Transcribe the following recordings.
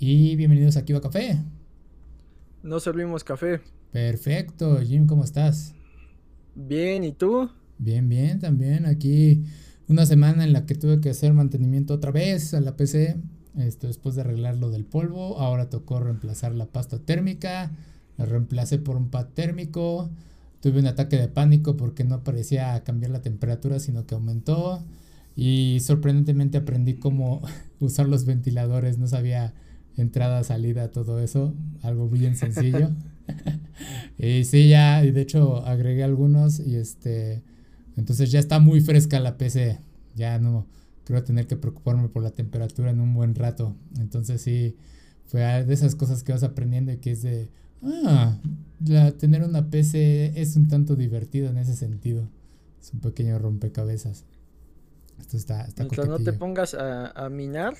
Y bienvenidos a Kiva Café. No servimos café. Perfecto, Jim, ¿cómo estás? Bien, ¿y tú? Bien, bien, también. Aquí una semana en la que tuve que hacer mantenimiento otra vez a la PC. Esto después de arreglar lo del polvo. Ahora tocó reemplazar la pasta térmica. La reemplacé por un pad térmico. Tuve un ataque de pánico porque no parecía cambiar la temperatura, sino que aumentó. Y sorprendentemente aprendí cómo usar los ventiladores. No sabía entrada, salida, todo eso. Algo bien sencillo. y sí, ya, y de hecho agregué algunos y este, entonces ya está muy fresca la PC. Ya no creo tener que preocuparme por la temperatura en un buen rato. Entonces sí, fue de esas cosas que vas aprendiendo y que es de, ah, tener una PC es un tanto divertido en ese sentido. Es un pequeño rompecabezas. Esto está, está Mientras no te pongas a, a minar.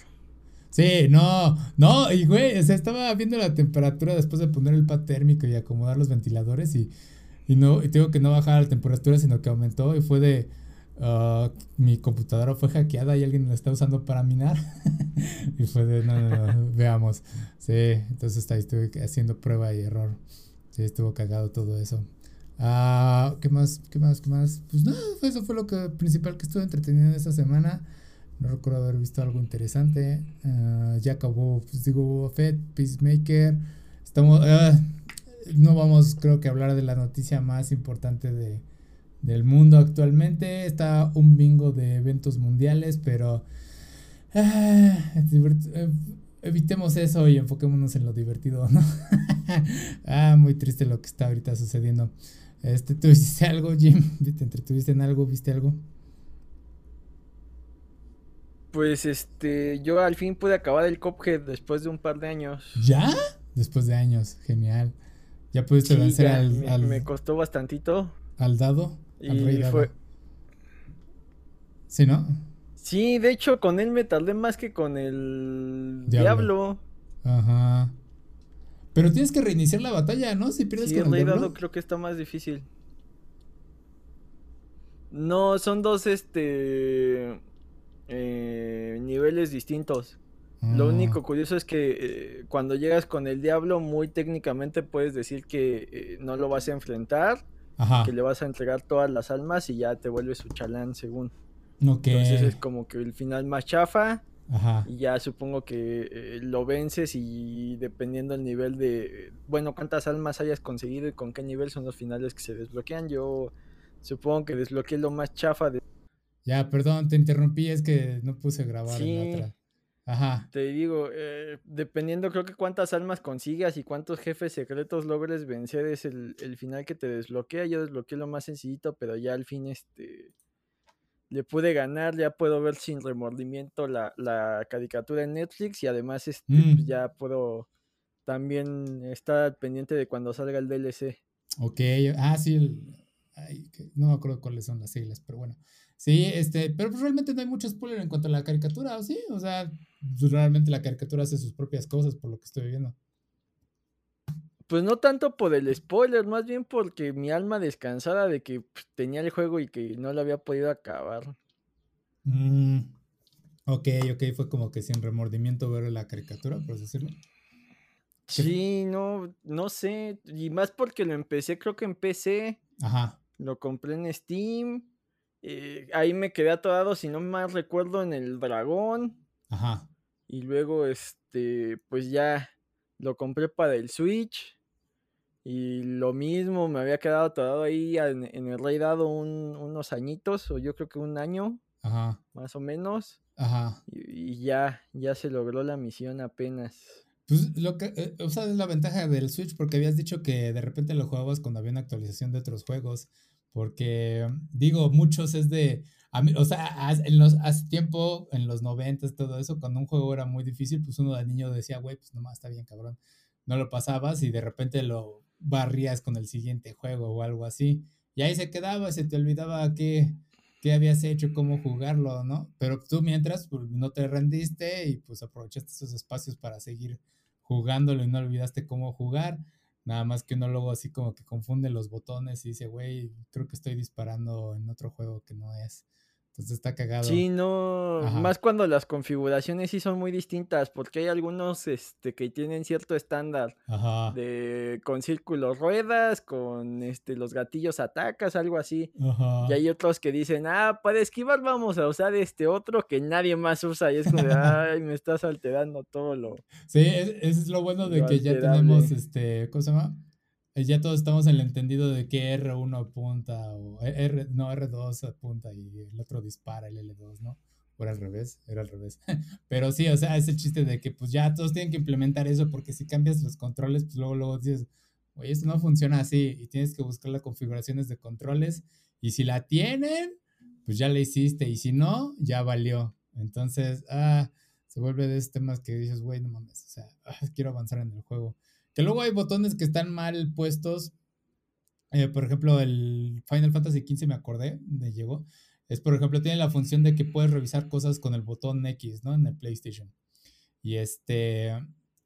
Sí, no, no, y güey, o sea, estaba viendo la temperatura después de poner el pad térmico y acomodar los ventiladores y, y no, y tengo que no bajar la temperatura, sino que aumentó y fue de, uh, mi computadora fue hackeada y alguien la está usando para minar. y fue de, no, no, no, veamos. Sí, entonces ahí estuve haciendo prueba y error. Sí, estuvo cagado todo eso. Ah, ¿qué más? ¿Qué más? ¿Qué más? Pues nada, eso fue lo que, principal que estuve entretenido esta semana. No recuerdo haber visto algo interesante. Uh, ya acabó, pues digo, Fed, Peacemaker. Estamos. Uh, no vamos, creo que, a hablar de la noticia más importante de, del mundo actualmente. Está un bingo de eventos mundiales, pero. Uh, evitemos eso y enfoquémonos en lo divertido, ¿no? ah, muy triste lo que está ahorita sucediendo. Este, ¿Tú hiciste algo, Jim? ¿Te entretuviste en algo? ¿Viste algo? Pues este, yo al fin pude acabar el Cuphead después de un par de años. ¿Ya? Después de años, genial. Ya pudiste Sí, vencer ya, al, me, al, me costó bastantito. al dado. Al rey Y dado. fue. Sí, ¿no? Sí, de hecho, con él me tardé más que con el Diablo. Diablo. Ajá. Pero tienes que reiniciar la batalla, ¿no? Si pierdes Sí, con el el rey diablo. dado creo que está más difícil. No, son dos este eh, niveles distintos. Lo Ah, único curioso es que eh, cuando llegas con el diablo, muy técnicamente puedes decir que eh, no lo vas a enfrentar, Ajá. que le vas a entregar todas las almas y ya te vuelves su chalán según. Entonces es como que el final más chafa Ajá. y ya supongo que eh, lo vences y dependiendo el nivel de, bueno, cuántas almas hayas conseguido y con qué nivel son los finales que se desbloquean. Yo supongo que desbloqueé lo más chafa de... Ya, perdón, te interrumpí, es que no puse a grabar en la Sí. otra. Ajá. Te digo, eh, dependiendo creo que cuántas almas consigas y cuántos jefes secretos logres vencer es el, el final que te desbloquea. Yo desbloqueé lo más sencillito, pero ya al fin este le pude ganar, ya puedo ver sin remordimiento la, la caricatura en Netflix y además este Mm. pues, ya puedo también estar pendiente de cuando salga el DLC. Ok. Ah, sí. el- ay, no me acuerdo cuáles son las siglas, pero bueno. Sí, este, pero pues realmente no hay mucho spoiler en cuanto a la caricatura, ¿o sí? O sea, pues realmente la caricatura hace sus propias cosas por lo que estoy viendo. Pues no tanto por el spoiler, más bien porque mi alma descansada de que pues, tenía el juego y que no lo había podido acabar. Mm, ok, ok, fue como que sin remordimiento ver la caricatura, por así decirlo. ¿Qué- Sí, no, no sé. Y más porque lo empecé, creo que en PC. Ajá. Lo compré en Steam. Eh, ahí me quedé atorado, si no mal recuerdo, en el dragón. Ajá. Y luego, este, pues ya lo compré para el Switch. Y lo mismo, me había quedado atorado ahí en, en el Rey Dado un- unos añitos, o yo creo que un año, Ajá. más o menos. Ajá. Y, y ya, ya se logró la misión apenas. Pues lo que, eh, o sea, es la ventaja del Switch porque habías dicho que de repente lo jugabas cuando había una actualización de otros juegos. Porque, digo, muchos es de, a mí- o sea, en los, hace tiempo, en los noventas, todo eso, cuando un juego era muy difícil, pues uno de niño decía, güey, pues nomás está bien, cabrón. No lo pasabas y de repente lo barrías con el siguiente juego o algo así. Y ahí se quedaba, se te olvidaba qué, qué habías hecho, cómo jugarlo, ¿no? Pero tú mientras pues, no te rendiste y pues aprovechaste esos espacios para seguir jugándolo y no olvidaste cómo jugar. Nada más que uno luego así como que confunde los botones y dice, güey, creo que estoy disparando en otro juego que no es. Entonces está cagado. Sí, no, más cuando las configuraciones sí son muy distintas, porque hay algunos este, que tienen cierto estándar de con círculos ruedas, con este los gatillos atacas, algo así. Y hay otros que dicen, ah, para esquivar vamos a usar este otro que nadie más usa. Y es como de, ay, me estás alterando todo lo. Sí, es, lo bueno de que ya tenemos este, ¿cómo se llama? Eh, ya todos estamos en el entendido de que R1 apunta, o e, R, no, R2 apunta y el otro dispara el L2, ¿no? O era al revés, era al revés. Pero sí, o sea, es el chiste de que pues ya todos tienen que implementar eso porque si cambias los controles, pues luego, luego dices, oye, esto no funciona así y tienes que buscar las configuraciones de controles y si la tienen, pues ya la hiciste y si no, ya valió. Entonces, ah, se vuelve de esos temas que dices, güey, no mames, o sea, ah, quiero avanzar en el juego. Que luego hay botones que están mal puestos. Eh, por ejemplo, el Final Fantasy XV me acordé, me llegó. Es, por ejemplo, tiene la función de que puedes revisar cosas con el botón X, ¿no? En el PlayStation. Y este.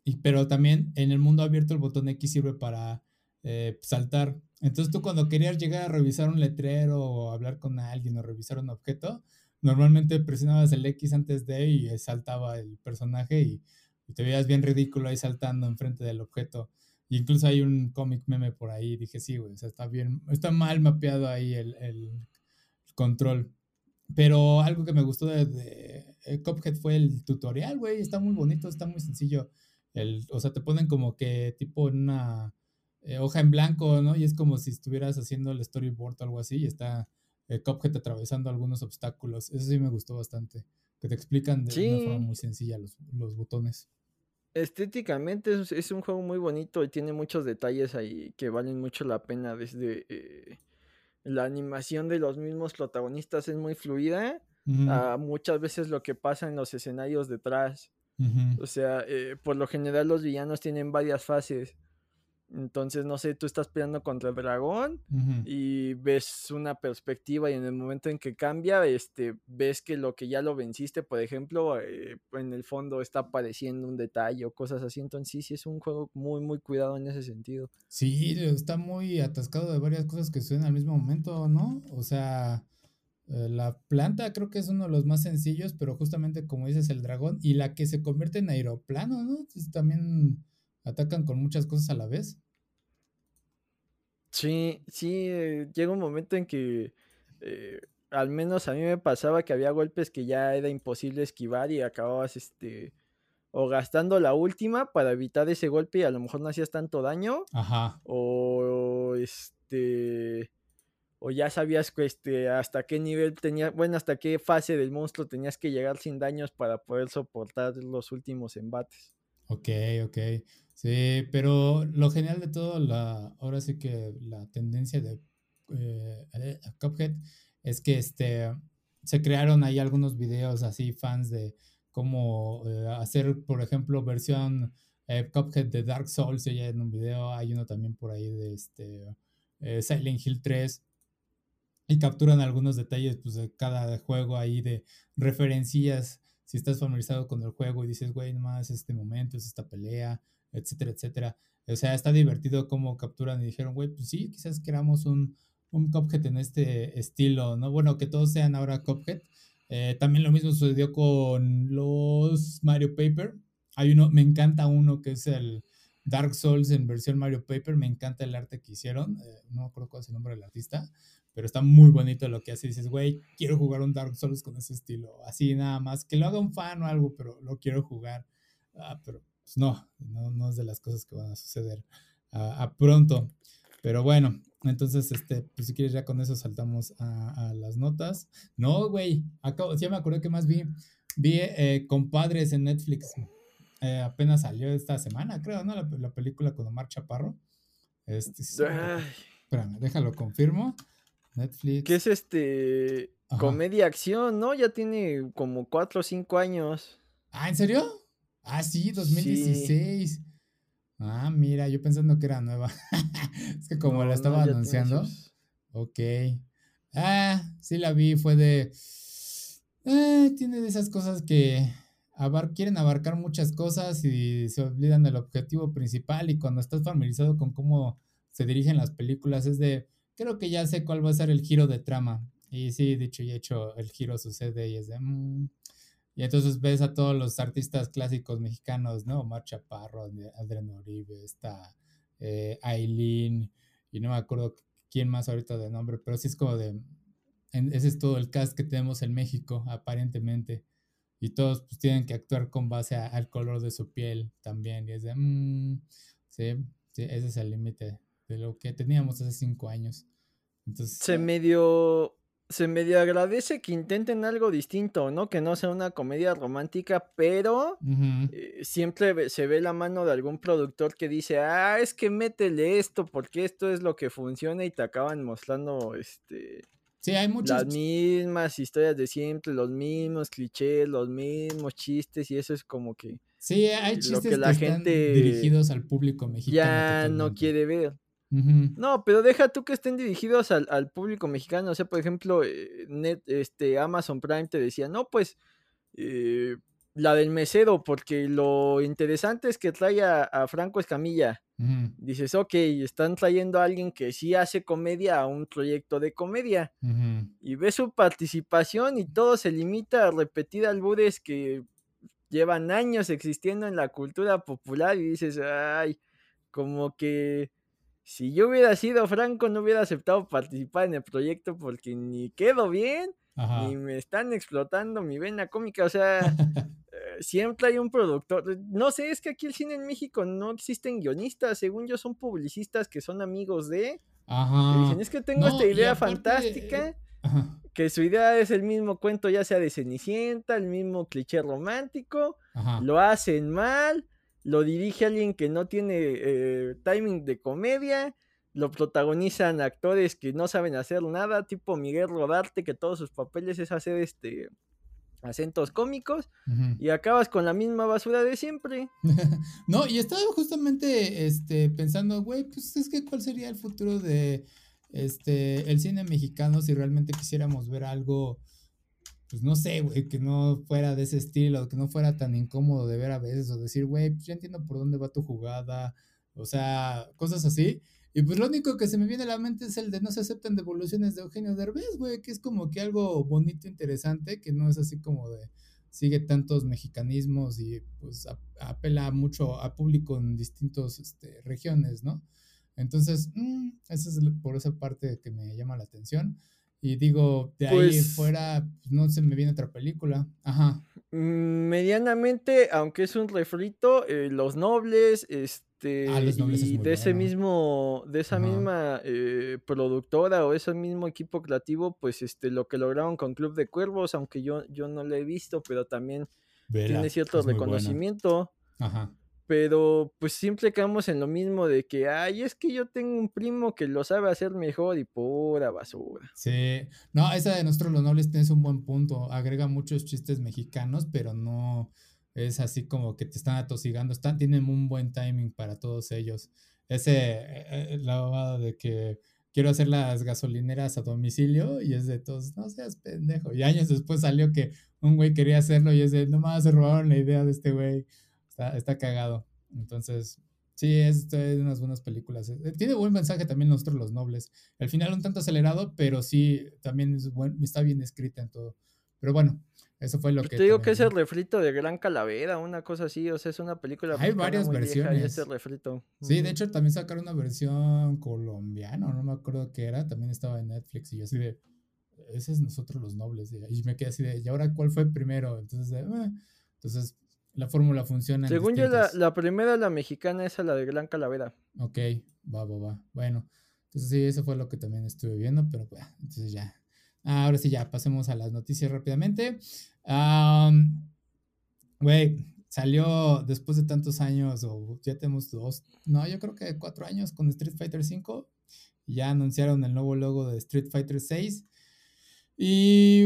Y, pero también en el mundo abierto el botón X sirve para eh, saltar. Entonces tú cuando querías llegar a revisar un letrero o hablar con alguien o revisar un objeto, normalmente presionabas el X antes de y saltaba el personaje y y te veías bien ridículo ahí saltando enfrente del objeto. Y incluso hay un cómic meme por ahí. Dije, sí, güey, o sea, está bien, está mal mapeado ahí el, el control. Pero algo que me gustó de, de, eh, Cuphead fue el tutorial, güey. Está muy bonito, está muy sencillo. El, o sea, te ponen como que tipo en una eh, hoja en blanco, ¿no? Y es como si estuvieras haciendo el storyboard o algo así. Y está el eh, Cuphead atravesando algunos obstáculos. Eso sí me gustó bastante. Que te explican de una forma muy sencilla los, los botones. Estéticamente es, un juego muy bonito y tiene muchos detalles ahí que valen mucho la pena. Desde eh, la animación de los mismos protagonistas es muy fluida. a muchas veces lo que pasa en los escenarios detrás. O sea, eh, por lo general los villanos tienen varias fases. Entonces, no sé, tú estás peleando contra el dragón y ves una perspectiva y en el momento en que cambia, este, ves que lo que ya lo venciste, por ejemplo, eh, en el fondo está apareciendo un detalle o cosas así. Entonces, sí, sí es un juego muy, muy cuidado en ese sentido. Sí, está muy atascado de varias cosas que suceden al mismo momento, ¿no? O sea, eh, la planta creo que es uno de los más sencillos, pero justamente como dices, el dragón y la que se convierte en aeroplano, ¿no? Entonces, también atacan con muchas cosas a la vez. Sí, sí, eh, llega un momento en que eh, al menos a mí me pasaba que había golpes que ya era imposible esquivar y acababas este o gastando la última para evitar ese golpe y a lo mejor no hacías tanto daño. Ajá. O este o ya sabías este, hasta qué nivel tenía, bueno, hasta qué fase del monstruo tenías que llegar sin daños para poder soportar los últimos embates. Ok, ok. Sí, pero lo genial de todo, la, ahora sí que la tendencia de eh, Cuphead es que este, se crearon ahí algunos videos así, fans de cómo eh, hacer, por ejemplo, versión eh, Cuphead de Dark Souls, ya en un video, hay uno también por ahí de este, Silent Hill 3, y capturan algunos detalles pues, de cada juego ahí de referencias, si estás familiarizado con el juego y dices, güey, nomás este momento, es esta pelea, etcétera, etcétera. O sea, está divertido cómo capturan y dijeron, güey, pues sí, quizás queramos un, un Cuphead en este estilo, ¿no? Bueno, que todos sean ahora Cuphead. Eh, también lo mismo sucedió con los Mario Paper. Hay uno, me encanta uno que es el Dark Souls en versión Mario Paper. Me encanta el arte que hicieron. Eh, no acuerdo cuál es el nombre del artista, pero está muy bonito lo que hace. Dices, güey, quiero jugar un Dark Souls con ese estilo. Así nada más. Que lo haga un fan o algo, pero lo quiero jugar. Ah, pero pues no, no, es de las cosas que van a suceder a, pronto. Pero bueno, entonces, este, pues si quieres ya con eso saltamos a, las notas. No, güey, acabo, ya me acordé que más vi, vi eh, Compadres en Netflix. Eh, apenas salió esta semana, creo, ¿no? La, película con Omar Chaparro. Este, espérame, déjalo, confirmo. Netflix. ¿Qué es este? Comedia acción, ¿no? Ya tiene como cuatro o cinco años. Ah, ¿en serio? Ah, sí, 2016. Ah, mira, yo pensando que era nueva. es que como la estaba anunciando. Ok. Ah, sí la vi, fue de... Eh, tiene de esas cosas que quieren abarcar muchas cosas y se olvidan del objetivo principal y cuando estás familiarizado con cómo se dirigen las películas es de, creo que ya sé cuál va a ser el giro de trama. Y sí, dicho y hecho, el giro sucede y es de... Mm". Y entonces ves a todos los artistas clásicos mexicanos, ¿no? Omar Chaparro, Adriano Uribe, está eh, Aileen, y no me acuerdo quién más ahorita de nombre, pero sí es como de... ese es todo el cast que tenemos en México, aparentemente. Y todos pues tienen que actuar con base al color de su piel también. Y es de... Mm", sí, sí, ese es el límite de lo que teníamos hace cinco años. Entonces, se medio se medio agradece que intenten algo distinto, ¿no? Que no sea una comedia romántica, pero eh, siempre se ve la mano de algún productor que dice, ah, es que métele esto, porque esto es lo que funciona y te acaban mostrando, este... Sí, hay muchas... Las mismas historias de siempre, los mismos clichés, los mismos chistes y eso es como que... Sí, hay chistes que, la gente dirigidos al público mexicano. Ya no quiere ver. No, pero deja tú que estén dirigidos al, público mexicano. O sea, por ejemplo, eh, Net, este, Amazon Prime te decía, no, pues eh, la del mesero, porque lo interesante es que trae a, Franco Escamilla. Dices, ok, están trayendo a alguien que sí hace comedia a un proyecto de comedia. Y ves su participación y todo se limita a repetir albures que llevan años existiendo en la cultura popular y dices, ay, como que si yo hubiera sido Franco, no hubiera aceptado participar en el proyecto porque ni quedo bien, ni me están explotando mi vena cómica. O sea, eh, siempre hay un productor. No sé, es que aquí el cine en México no existen guionistas. Según yo, son publicistas que son amigos de. Ajá. dicen, es que tengo esta idea fantástica. Que su idea es el mismo cuento, ya sea de Cenicienta, el mismo cliché romántico. Lo hacen mal lo dirige alguien que no tiene eh, timing de comedia, lo protagonizan actores que no saben hacer nada, tipo Miguel Rodarte, que todos sus papeles es hacer este acentos cómicos y acabas con la misma basura de siempre. no, y estaba justamente este pensando, güey, pues es que cuál sería el futuro de este el cine mexicano si realmente quisiéramos ver algo pues no sé, güey, que no fuera de ese estilo, que no fuera tan incómodo de ver a veces, o decir, güey, pues ya entiendo por dónde va tu jugada, o sea, cosas así. Y pues lo único que se me viene a la mente es el de no se aceptan devoluciones de Eugenio Derbez, güey, que es como que algo bonito, interesante, que no es así como de sigue tantos mexicanismos y pues apela mucho a público en distintas este, regiones, ¿no? Entonces, mm, esa es por esa parte que me llama la atención. Y digo, de ahí pues fuera, pues, no se me viene otra película. Ajá. Mm, medianamente, aunque es un refrito, eh, Los Nobles, este, ah, los nobles y de ese mismo, de esa misma eh, productora o ese mismo equipo creativo, pues este, lo que lograron con Club de Cuervos, aunque yo, yo no lo he visto, pero también tiene cierto reconocimiento. Ajá pero pues siempre quedamos en lo mismo de que, ay, es que yo tengo un primo que lo sabe hacer mejor y pura basura. Sí, no, esa de Nosotros los Nobles tienes un buen punto, agrega muchos chistes mexicanos, pero no es así como que te están atosigando, están, tienen un buen timing para todos ellos. Ese, eh, eh, la de que quiero hacer las gasolineras a domicilio y es de todos, no seas pendejo. Y años después salió que un güey quería hacerlo y es de, nomás se robaron la idea de este güey. Está, cagado. Entonces, sí, es, de unas buenas películas. Eh, tiene buen mensaje también Nosotros los Nobles. El final un tanto acelerado, pero sí, también es buen, está bien escrita en todo. Pero bueno, eso fue lo que... Te digo que es el refrito de Gran Calavera, una cosa así, o sea, es una película... Hay varias versiones. Ese refrito. Sí, de hecho también sacaron una versión colombiana, no me acuerdo qué era, también estaba en Netflix y yo así de... Ese es Nosotros los Nobles. Y me quedé así de, ¿y ahora cuál fue primero? Entonces, eh, entonces la fórmula funciona. Según yo, la, la, primera, la mexicana, es la de Gran Calavera. Ok, va, va, va. Bueno, entonces sí, eso fue lo que también estuve viendo, pero pues, entonces ya. ahora sí, ya, pasemos a las noticias rápidamente. Güey, salió después de tantos años, o ya tenemos dos, no, yo creo que cuatro años con Street Fighter V. Ya anunciaron el nuevo logo de Street Fighter VI. Y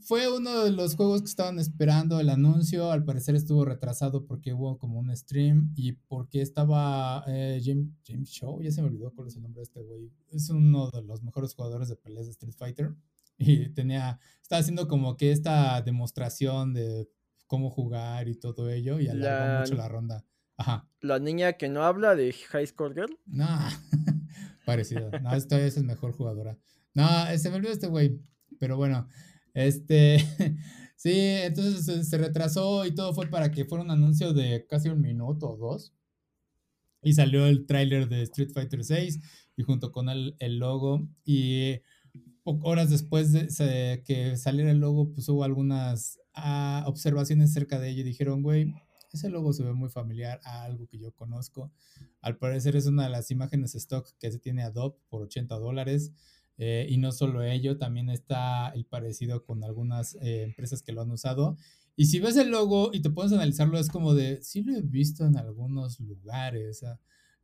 fue uno de los juegos que estaban esperando el anuncio. Al parecer estuvo retrasado porque hubo como un stream y porque estaba eh, Jim, Show. Ya se me olvidó cuál es el nombre de este güey. Es uno de los mejores jugadores de peleas de Street Fighter. Y tenía, estaba haciendo como que esta demostración de cómo jugar y todo ello. Y alargó mucho la ronda. Ajá. La niña que no habla de High Score Girl. No, parecido. No, esta es mejor jugadora. No, se me olvidó este güey. Pero bueno, este, sí, entonces se retrasó y todo fue para que fuera un anuncio de casi un minuto o dos. Y salió el tráiler de Street Fighter 6 y junto con el, el logo. Y horas después de que saliera el logo, pues hubo algunas ah, observaciones cerca de ello y dijeron, güey, ese logo se ve muy familiar a algo que yo conozco. Al parecer es una de las imágenes stock que se tiene Adobe por 80 dólares. Eh, y no solo ello, también está el parecido con algunas eh, empresas que lo han usado. Y si ves el logo y te puedes analizarlo, es como de, sí lo he visto en algunos lugares.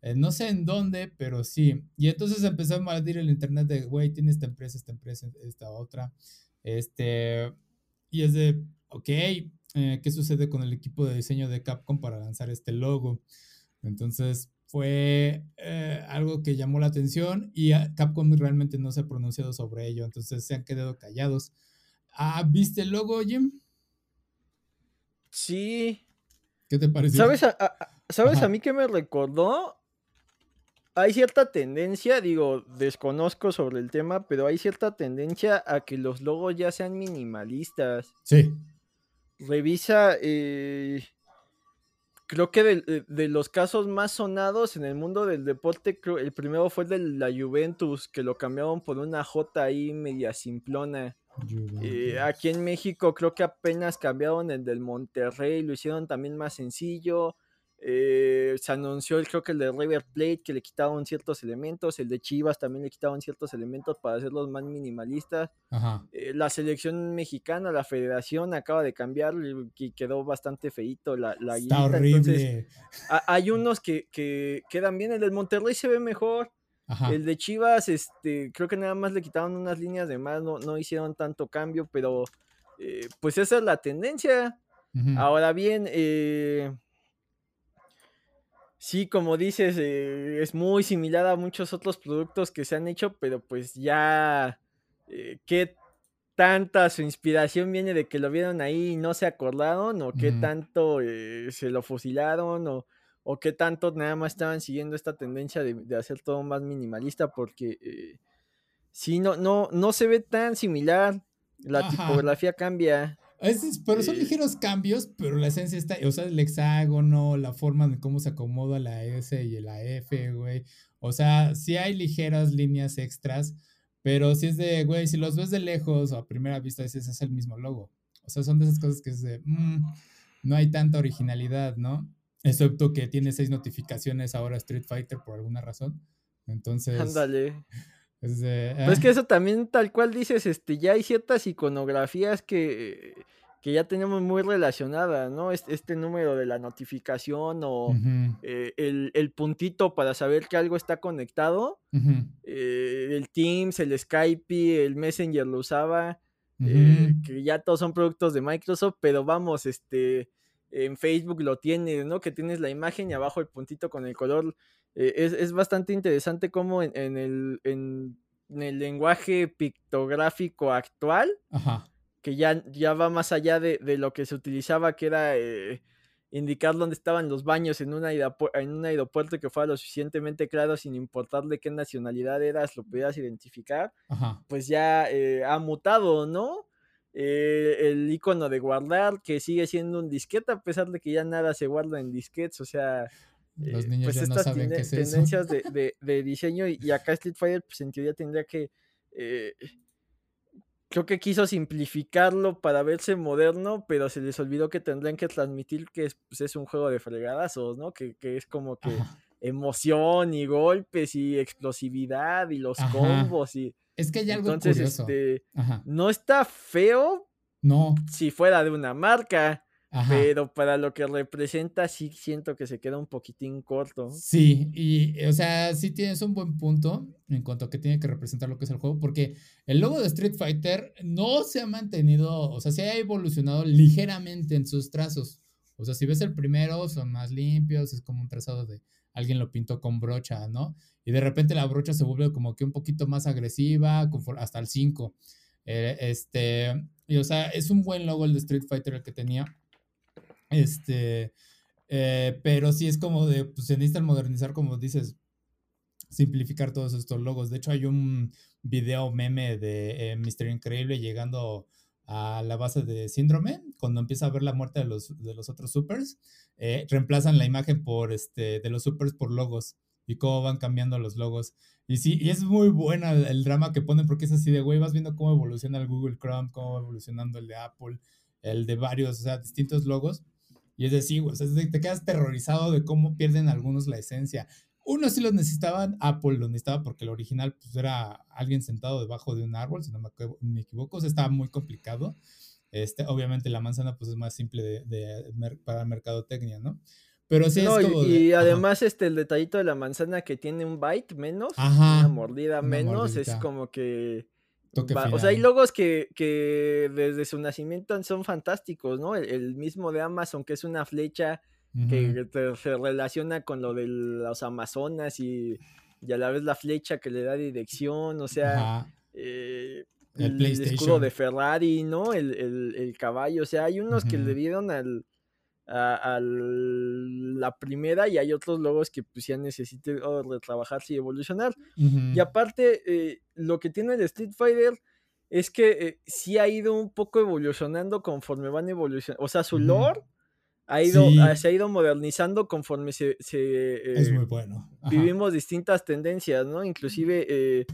Eh, no sé en dónde, pero sí. Y entonces empezó a maldir el internet de, güey, tiene esta empresa, esta empresa, esta otra. Este, y es de, ok, eh, qué sucede con el equipo de diseño de Capcom para lanzar este logo. Entonces fue eh, algo que llamó la atención y Capcom realmente no se ha pronunciado sobre ello, entonces se han quedado callados. Ah, ¿Viste el logo, Jim? Sí. ¿Qué te pareció? ¿Sabes a, ¿sabes a mí qué me recordó? Hay cierta tendencia, digo, desconozco sobre el tema, pero hay cierta tendencia a que los logos ya sean minimalistas. Sí revisa, eh, creo que de, los casos más sonados en el mundo del deporte, el primero fue el de la Juventus, que lo cambiaron por una J ahí media simplona. Eh, aquí en México creo que apenas cambiaron el del Monterrey, lo hicieron también más sencillo. Eh, se anunció el creo que el de River Plate que le quitaban ciertos elementos, el de Chivas también le quitaban ciertos elementos para hacerlos más minimalistas. Eh, la selección mexicana, la federación acaba de cambiar y quedó bastante feito la, la Está horrible. hay unos que, quedan bien, el del Monterrey se ve mejor. El de Chivas, este, creo que nada más le quitaron unas líneas de más, no, no hicieron tanto cambio, pero eh, pues esa es la tendencia. Ahora bien, eh, Sí, como dices, eh, es muy similar a muchos otros productos que se han hecho, pero pues ya eh, qué tanta su inspiración viene de que lo vieron ahí y no se acordaron, o qué tanto eh, se lo fusilaron, o, o, qué tanto nada más estaban siguiendo esta tendencia de, hacer todo más minimalista, porque sí, no, no, no se ve tan similar, la tipografía cambia pero son ligeros cambios, pero la esencia está, o sea, el hexágono, la forma de cómo se acomoda la S y la F, güey. O sea, sí hay ligeras líneas extras, pero si es de, güey, si los ves de lejos o a primera vista dices, es el mismo logo. O sea, son de esas cosas que es de, mm, no hay tanta originalidad, ¿no? Excepto que tiene seis notificaciones ahora Street Fighter por alguna razón. Entonces. Ándale. Es, pues que eso también, tal cual dices, este, ya hay ciertas iconografías que, que ya tenemos muy relacionadas, ¿no? Este, este número de la notificación o eh, el, puntito para saber que algo está conectado. Eh, el Teams, el Skype, el Messenger lo usaba. Eh, que ya todos son productos de Microsoft, pero vamos, este, en Facebook lo tienes, ¿no? Que tienes la imagen y abajo el puntito con el color eh, es, bastante interesante cómo en, el, en, el, lenguaje pictográfico actual, que ya, ya va más allá de, lo que se utilizaba, que era eh, indicar dónde estaban los baños en, una en un aeropuerto que fuera lo suficientemente claro sin importar de qué nacionalidad eras, lo pudieras identificar, pues ya eh, ha mutado, ¿no? el icono de guardar, que sigue siendo un disquete, a pesar de que ya nada se guarda en disquetes, o sea, los eh, niños pues ya no saben qué es tendencias De, de, diseño y, acá Street Fighter pues en teoría tendría que eh, creo que quiso simplificarlo para verse moderno pero se les olvidó que tendrían que transmitir que es, pues, es un juego de fregadazos ¿no? que, que es como que emoción y golpes y explosividad y los combos y es que hay algo Entonces, Este, no está feo no. si fuera de una marca pero para lo que representa, sí siento que se queda un poquitín corto. Sí, y o sea, sí tienes un buen punto en cuanto a que tiene que representar lo que es el juego, porque el logo de Street Fighter no se ha mantenido, o sea, se ha evolucionado ligeramente en sus trazos. O sea, si ves el primero, son más limpios, es como un trazado de alguien lo pintó con brocha, ¿no? Y de repente la brocha se vuelve como que un poquito más agresiva, hasta el 5. Eh, este, y o sea, es un buen logo el de Street Fighter el que tenía este, eh, pero sí es como de, pues se necesitan modernizar, como dices, simplificar todos estos logos. De hecho, hay un video meme de eh, Mr. Increíble llegando a la base de síndrome, cuando empieza a ver la muerte de los, de los otros supers, eh, reemplazan la imagen por este, de los supers por logos y cómo van cambiando los logos. Y sí, y es muy buena el, drama que ponen porque es así de, güey, vas viendo cómo evoluciona el Google Chrome, cómo va evolucionando el de Apple, el de varios, o sea, distintos logos. Y es decir, o sea, te quedas terrorizado de cómo pierden algunos la esencia. Uno sí los necesitaban, Apple lo necesitaba porque el original pues, era alguien sentado debajo de un árbol, si no me, equivoco, o sea, estaba muy complicado. Este, obviamente la manzana pues es más simple de, de, para mercadotecnia, ¿no? Pero sí es como Y, además, este, el detallito de la manzana que tiene un bite menos, una mordida menos, es como que. O sea, hay logos que, que, desde su nacimiento son fantásticos, ¿no? El, mismo de Amazon, que es una flecha que se relaciona con lo de los Amazonas y, y, a la vez la flecha que le da dirección, o sea, eh, el, escudo de Ferrari, ¿no? El, el, caballo, o sea, hay unos que le dieron al a, la primera y hay otros logos que pues ya necesiten retrabajarse y evolucionar. Y aparte, eh, lo que tiene el Street Fighter es que eh, sí ha ido un poco evolucionando conforme van evolucionando. O sea, su lore ha ido, se ha ido modernizando conforme se... es muy eh. Vivimos distintas tendencias, ¿no? Inclusive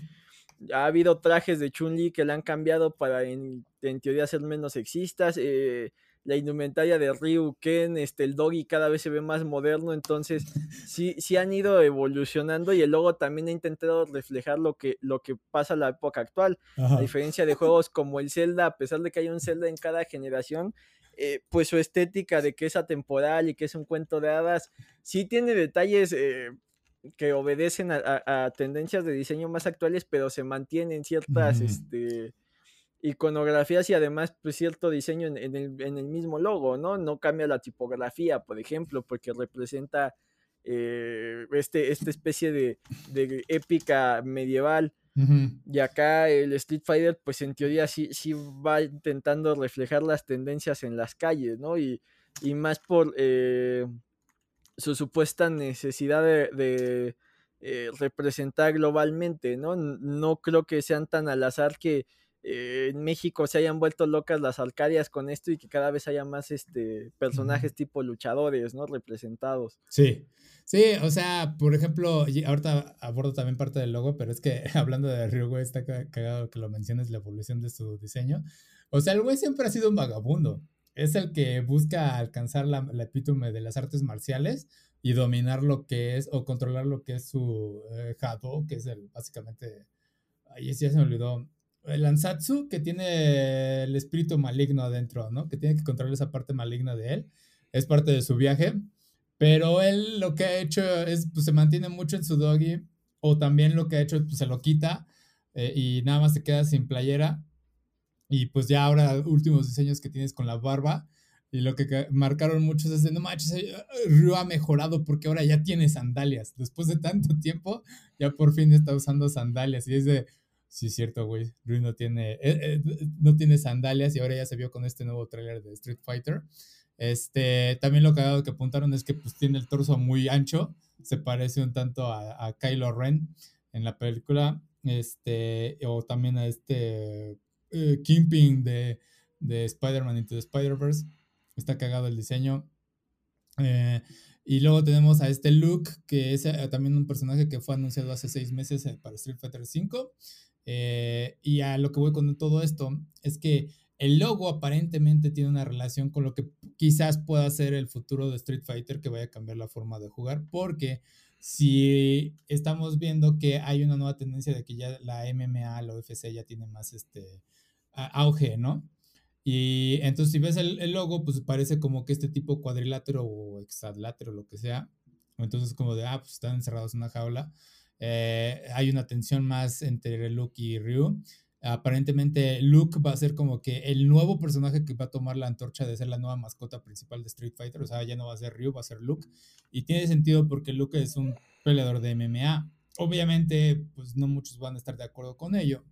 ha habido trajes de Chun-Li que le han cambiado para en, en teoría ser menos sexistas. Eh, la indumentaria de Ryu, Ken, este, el doggy cada vez se ve más moderno, entonces sí, sí han ido evolucionando y el logo también ha intentado reflejar lo que, lo que pasa en la época actual. A diferencia de juegos como el Zelda, a pesar de que hay un Zelda en cada generación, eh, pues su estética de que es atemporal y que es un cuento de hadas, sí tiene detalles eh, que obedecen a, tendencias de diseño más actuales, pero se mantienen ciertas, este iconografías y además pues cierto diseño en, el, mismo logo, ¿no? No cambia la tipografía, por ejemplo, porque representa eh, este, esta especie de, épica medieval. Y acá el Street Fighter, pues en teoría sí, sí va intentando reflejar las tendencias en las calles, ¿no? Y, más por eh, su supuesta necesidad de, eh, representar globalmente, ¿no? No creo que sean tan al azar que eh, en México se hayan vuelto locas las alcadias con esto y que cada vez haya más este, personajes tipo luchadores, ¿no? Representados. Sí, sí, o sea, por ejemplo, ahorita abordo también parte del logo, pero es que hablando de Ryugo, está cagado que lo menciones, la evolución de su diseño. O sea, el güey siempre ha sido un vagabundo. Es el que busca alcanzar la, epítome de las artes marciales y dominar lo que es, o controlar lo que es su eh, que es el, básicamente, ahí ya se me olvidó, el Ansatsu, que tiene el espíritu maligno adentro, ¿no? Que tiene que controlar esa parte maligna de él. Es parte de su viaje. Pero él lo que ha hecho es, pues se mantiene mucho en su doggy. O también lo que ha hecho, pues se lo quita. Eh, y nada más se queda sin playera. Y pues ya ahora últimos diseños que tienes con la barba. Y lo que marcaron muchos es de, no manches, eh, Ryu ha mejorado porque ahora ya tiene sandalias. Después de tanto tiempo, ya por fin está usando sandalias. Y es de, Sí, es cierto, güey. Rui no tiene, eh, eh, no tiene sandalias y ahora ya se vio con este nuevo tráiler de Street Fighter. Este, también lo que, que apuntaron es que pues tiene el torso muy ancho, se parece un tanto a, a Kylo Ren en la película, este, o también a este eh, Kingpin de, de Spider-Man Into the Spider-Verse. Está cagado el diseño. y luego tenemos a este Luke, que es también un personaje que fue anunciado hace seis meses para Street Fighter V. Eh, y a lo que voy con todo esto es que el logo aparentemente tiene una relación con lo que quizás pueda ser el futuro de Street Fighter que vaya a cambiar la forma de jugar, porque si estamos viendo que hay una nueva tendencia de que ya la MMA, la UFC ya tiene más este auge, ¿no? Y entonces si ves el, logo, pues parece como que este tipo cuadrilátero o hexadlátero, lo que sea. Entonces como de, ah, pues están encerrados en una jaula. Eh, hay una tensión más entre Luke y Ryu. Aparentemente Luke va a ser como que el nuevo personaje que va a tomar la antorcha de ser la nueva mascota principal de Street Fighter. O sea, ya no va a ser Ryu, va a ser Luke. Y tiene sentido porque Luke es un peleador de MMA. Obviamente, pues no muchos van a estar de acuerdo con ello.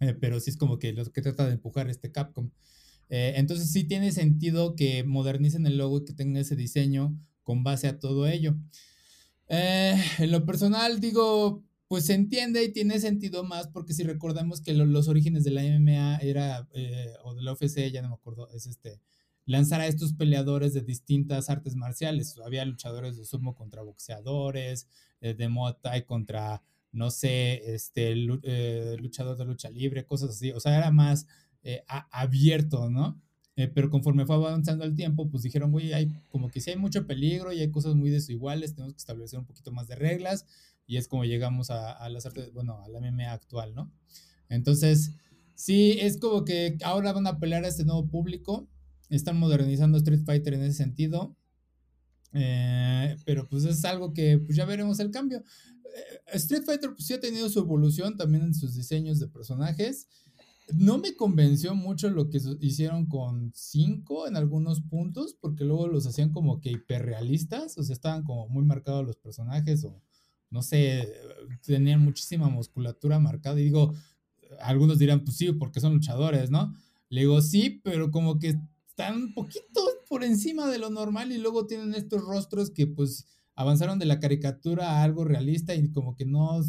Eh, pero sí es como que lo que trata de empujar este Capcom. Eh, entonces sí tiene sentido que modernicen el logo y que tengan ese diseño con base a todo ello. Eh, en lo personal, digo, pues se entiende y tiene sentido más porque si recordamos que los orígenes de la MMA era, eh, o de la UFC, ya no me acuerdo, es este, lanzar a estos peleadores de distintas artes marciales. Había luchadores de sumo contra boxeadores, eh, de Muay contra, no sé, este, eh, luchador de lucha libre, cosas así. O sea, era más abierto, ¿no? Pero conforme fue avanzando el tiempo, pues dijeron, güey, hay como que sí hay mucho peligro y hay cosas muy desiguales, tenemos que establecer un poquito más de reglas y es como llegamos a, las artes, bueno, a la MMA actual, ¿no? Entonces, sí, es como que ahora van a pelear a este nuevo público, están modernizando Street Fighter en ese sentido, eh, pero pues es algo que pues ya veremos el cambio. Eh, Street Fighter pues sí ha tenido su evolución también en sus diseños de personajes. No me convenció mucho lo que hicieron con 5 en algunos puntos, porque luego los hacían como que hiperrealistas, o sea, estaban como muy marcados los personajes o no sé, tenían muchísima musculatura marcada. Y digo, algunos dirán, pues sí, porque son luchadores, ¿no? Le digo, sí, pero como que están un poquito por encima de lo normal y luego tienen estos rostros que pues avanzaron de la caricatura a algo realista y como que no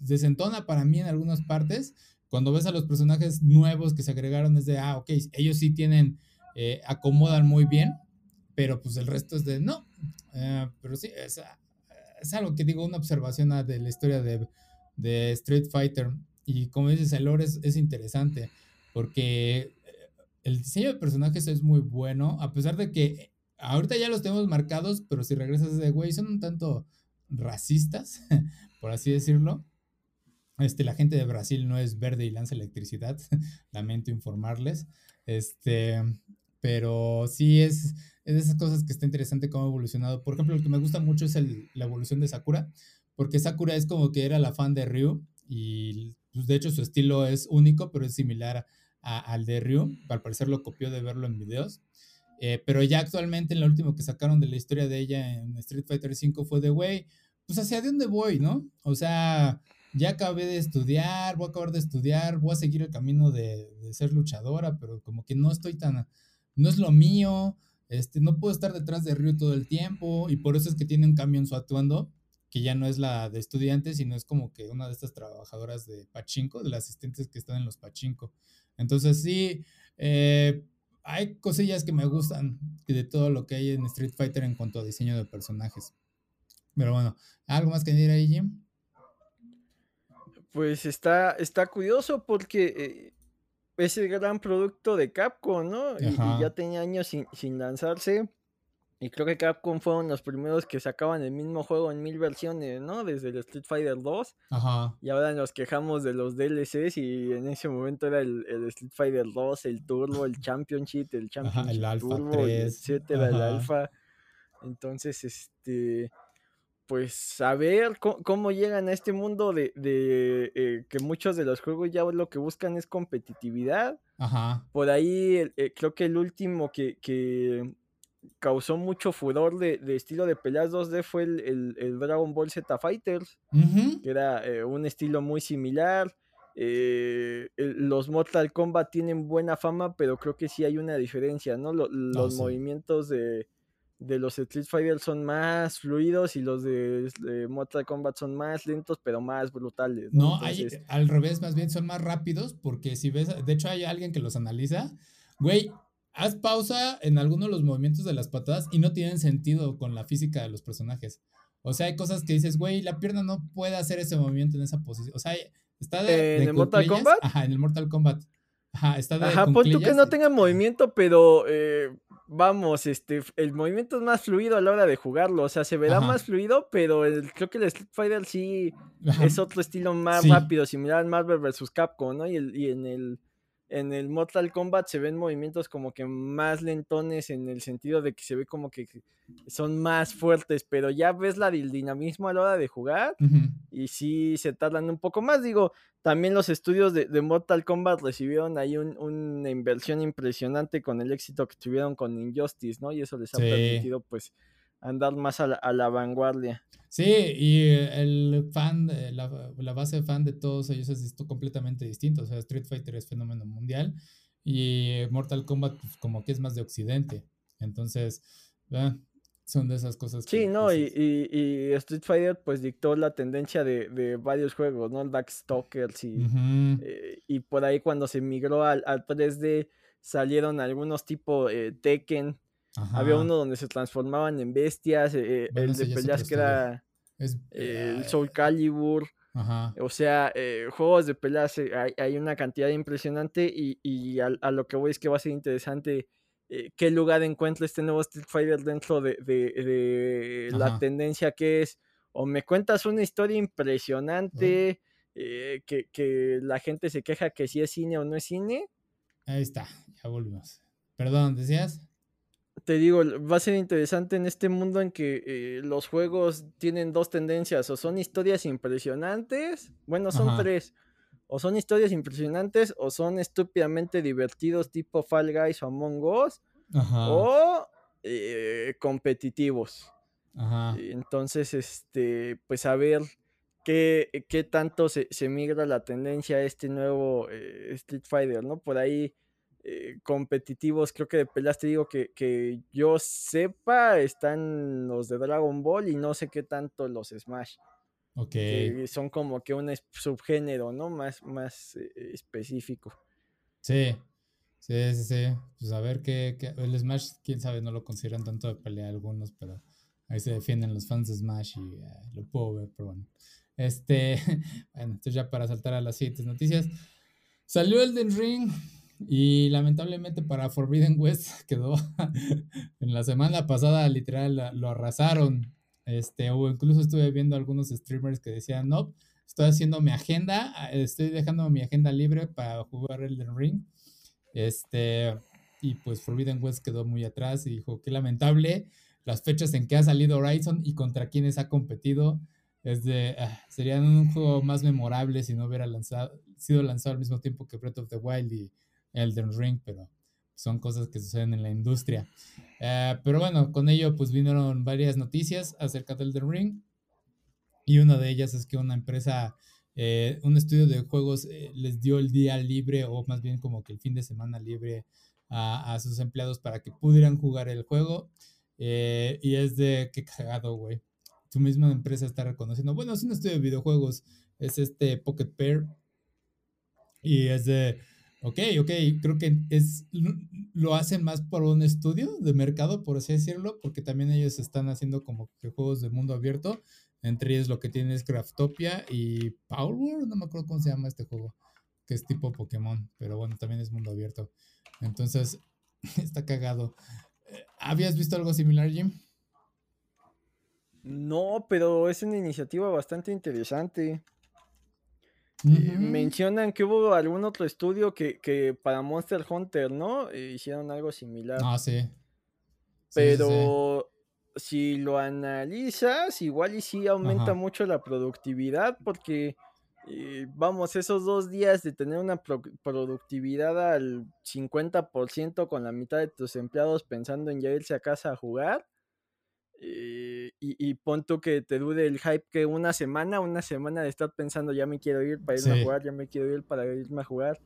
desentona para mí en algunas partes. Cuando ves a los personajes nuevos que se agregaron es de, ah, ok, ellos sí tienen, eh, acomodan muy bien, pero pues el resto es de, no. Eh, pero sí, es algo que digo, una observación de la historia de, de Street Fighter. Y como dices, el lore es, interesante porque eh, el diseño de personajes es muy bueno, a pesar de que ahorita ya los tenemos marcados, pero si regresas de güey, son un tanto racistas, por así decirlo. Este, la gente de Brasil no es verde y lanza electricidad, lamento informarles. Este, pero sí es, es de esas cosas que está interesante cómo ha evolucionado. Por ejemplo, lo que me gusta mucho es la evolución de Sakura, porque Sakura es como que era la fan de Ryu y pues, de hecho su estilo es único, pero es similar al de Ryu. Al parecer lo copió de verlo en videos. Eh, pero ya actualmente en lo último que sacaron de la historia de ella en Street Fighter V fue de, güey, pues hacia dónde voy, ¿no? O sea, ya acabé de estudiar, voy a acabar de estudiar, voy a seguir el camino de, de ser luchadora, pero como que no estoy tan, no es lo mío, este, no puedo estar detrás de Ryu todo el tiempo y por eso es que tiene un cambio en su actuando, que ya no es la de estudiante, sino es como que una de estas trabajadoras de Pachinko, de las asistentes que están en los Pachinko. Entonces sí, eh, hay cosillas que me gustan de todo lo que hay en Street Fighter en cuanto a diseño de personajes. Pero bueno, ¿algo más que decir ahí, Jim? Pues está, está curioso porque eh, es el gran producto de Capcom, ¿no? Y, ya tenía años sin, lanzarse. Y creo que Capcom fueron los primeros que sacaban el mismo juego en mil versiones, ¿no? Desde el Street Fighter 2. Ajá. Y ahora nos quejamos de los DLCs y en ese momento era el, Street Fighter 2, el Turbo, el Championship, el Championship el Alpha Turbo, 3. etcétera, el Alpha. Entonces, este pues saber cómo, llegan a este mundo de, eh, que muchos de los juegos ya lo que buscan es competitividad. Ajá. Por ahí eh, creo que el último que, causó mucho furor de, estilo de peleas 2D fue el, Dragon Ball Z Fighters, que era eh, un estilo muy similar. los Mortal Kombat tienen buena fama, pero creo que sí hay una diferencia, ¿no? los movimientos de de los Street Fighter son más fluidos y los de, Mortal Kombat son más lentos, pero más brutales. No, hay, al revés, más bien son más rápidos, porque si ves, de hecho hay alguien que los analiza, güey, haz pausa en alguno de los movimientos de las patadas y no tienen sentido con la física de los personajes. O sea, hay cosas que dices, güey, la pierna no puede hacer ese movimiento en esa posición. O sea, está de. ¿En el Mortal Kombat? Ajá, en el Mortal Kombat. Ajá, está de. Ajá, pon tú que no tenga movimiento, pero eh, vamos, este, el movimiento es más fluido a la hora de jugarlo, o sea, se verá más fluido, pero el, creo que el Street Fighter sí es otro estilo más rápido, similar al Marvel vs. Capcom, ¿no? Y, el, y en el en el Mortal Kombat se ven movimientos como que más lentones en el sentido de que se ve como que son más fuertes, pero ya ves la del dinamismo a la hora de jugar y sí se tardan un poco más. Digo, también los estudios de, Mortal Kombat recibieron ahí una inversión impresionante con el éxito que tuvieron con Injustice, ¿no? Y eso les ha permitido pues andar más a la vanguardia. Sí, y el fan, la, la, base fan de todos ellos es completamente distinto. O sea, Street Fighter es fenómeno mundial y Mortal Kombat pues, como que es más de occidente. Entonces, son de esas cosas que... Sí, no, y, y, Street Fighter pues dictó la tendencia de, de varios juegos, ¿no? El Backstalkers y, eh, y por ahí cuando se migró al, al 3D salieron algunos tipo eh, Tekken. Había uno donde se transformaban en bestias, eh, el de peleas que era el Soul Calibur. O sea, juegos de peleas hay, una cantidad impresionante y, y a, a, lo que voy es que va a ser interesante eh, qué lugar encuentra este nuevo Street Fighter dentro de, la tendencia que es, o me cuentas una historia impresionante, eh, que, la gente se queja que si es cine o no es cine. Ahí está, ya volvimos. Perdón, ¿decías? Te digo, va a ser interesante en este mundo en que eh, los juegos tienen dos tendencias, o son historias impresionantes, bueno, son tres o son historias impresionantes o son estúpidamente divertidos tipo Fall Guys o Among Us o eh, competitivos. Entonces, este, pues a ver qué, qué tanto se, migra la tendencia a este nuevo eh, Street Fighter, ¿no? Por ahí eh, competitivos, creo que de peleas te digo que, que yo sepa, están los de Dragon Ball y no sé qué tanto los Smash. Ok. son como que un subgénero, ¿no? Más, más eh, específico. Sí, sí, sí, sí. Pues a ver qué, El Smash, quién sabe, no lo consideran tanto de pelea algunos, pero ahí se defienden los fans de Smash y eh, lo puedo ver, pero bueno. Este, bueno, entonces ya para saltar a las siguientes noticias. Salió el del Ring y lamentablemente para Forbidden West quedó en la semana pasada, literal, lo arrasaron. Este, o incluso estuve viendo algunos streamers que decían, no, estoy haciendo mi agenda, ah, estoy dejando mi agenda libre para jugar Elden Ring. Este, y pues Forbidden West quedó muy atrás y dijo, qué lamentable las fechas en que ha salido Horizon y contra quienes ha competido. Es de, ah, un juego más memorable si no hubiera lanzado, sido lanzado al mismo tiempo que Breath of the Wild y Elden Ring, pero son cosas que suceden en la industria. Eh, pero bueno, con ello pues vinieron varias noticias acerca del The Ring. Y una de ellas es que una empresa, eh, un estudio de juegos eh, les dio el día libre o más bien como que el fin de semana libre a, sus empleados para que pudieran jugar el juego. y es de qué cagado, güey. Tu misma empresa está reconociendo, bueno, es un estudio de videojuegos, es este Pocket Pair. Y es de, Ok, ok, creo que es lo hacen más por un estudio de mercado, por así decirlo, porque también ellos están haciendo como que juegos de mundo abierto. Entre ellos lo que tienen es Craftopia y Power, no me acuerdo cómo se llama este juego, que es tipo Pokémon, pero bueno, también es mundo abierto. Entonces, está cagado. Eh, ¿Habías visto algo similar, Jim? No, pero es una iniciativa bastante interesante. Eh, mencionan que hubo algún otro estudio que, para Monster Hunter, ¿no? Eh, hicieron algo similar. Ah, sí. Pero si lo analizas, igual y sí aumenta mucho la productividad porque, eh, vamos, esos dos días de tener una productividad al 50% con la mitad de tus empleados pensando en ya irse a casa a jugar eh, y, pon tú que te dure el hype que una semana, una semana de estar pensando ya me quiero ir para irme a jugar, ya me quiero ir para irme a jugar.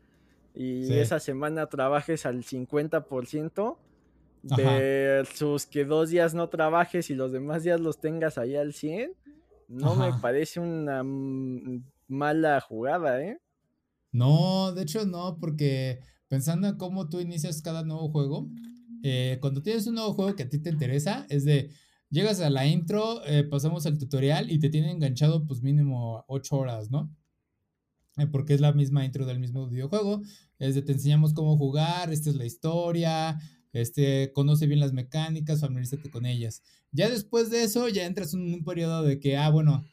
Y esa semana trabajes al 50% versus que dos días no trabajes y los demás días los tengas ahí al 100. No me parece una mala jugada, ¿eh? No, de hecho no, porque pensando en cómo tú inicias cada nuevo juego, eh, cuando tienes un nuevo juego que a ti te interesa, es de, Llegas a la intro, eh, pasamos al tutorial y te tiene enganchado pues mínimo 8 horas, ¿no? Eh, porque es la misma intro del mismo videojuego. Es te enseñamos cómo jugar, esta es la historia, este, conoce bien las mecánicas, familiarízate con ellas. Ya después de eso, ya entras en un periodo de que, ah, bueno,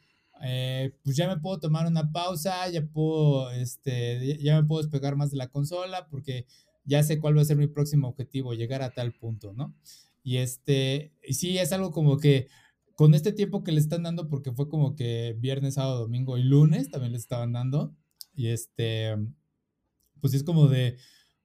eh, pues ya me puedo tomar una pausa, ya puedo, este, ya me puedo despegar más de la consola porque ya sé cuál va a ser mi próximo objetivo, llegar a tal punto, ¿no? Y este, y sí, es algo como que con este tiempo que le están dando, porque fue como que viernes, sábado, domingo y lunes también le estaban dando. Y este, pues es como de,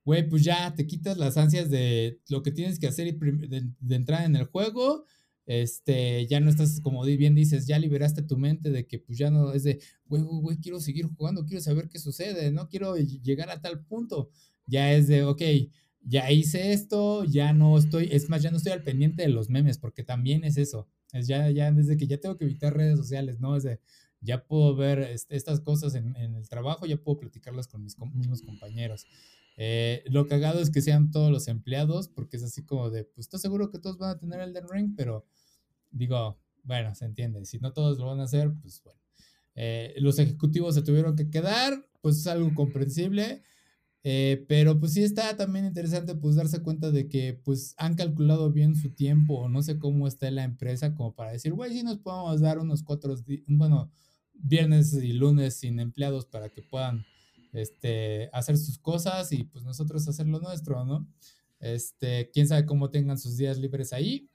güey, pues ya te quitas las ansias de lo que tienes que hacer de, de entrar en el juego. Este, ya no estás, como bien dices, ya liberaste tu mente de que pues ya no es de, güey, güey, quiero seguir jugando, quiero saber qué sucede, no quiero llegar a tal punto. Ya es de, ok, ya hice esto, ya no estoy, es más, ya no estoy al pendiente de los memes, porque también es eso. Es ya, ya desde que ya tengo que evitar redes sociales, ¿no? Es de, ya puedo ver estas cosas en, el trabajo, ya puedo platicarlas con mis mismos compañeros. Eh, lo cagado es que sean todos los empleados, porque es así como de, pues estoy seguro que todos van a tener el Elden Ring, pero digo, bueno, se entiende. Si no todos lo van a hacer, pues bueno. Eh, los ejecutivos se tuvieron que quedar, pues es algo comprensible. Eh, pero pues sí está también interesante pues darse cuenta de que pues han calculado bien su tiempo o no sé cómo está la empresa como para decir, güey, sí nos podemos dar unos cuatro, bueno, viernes y lunes sin empleados para que puedan este, hacer sus cosas y pues nosotros hacer lo nuestro, ¿no? Este, quién sabe cómo tengan sus días libres ahí,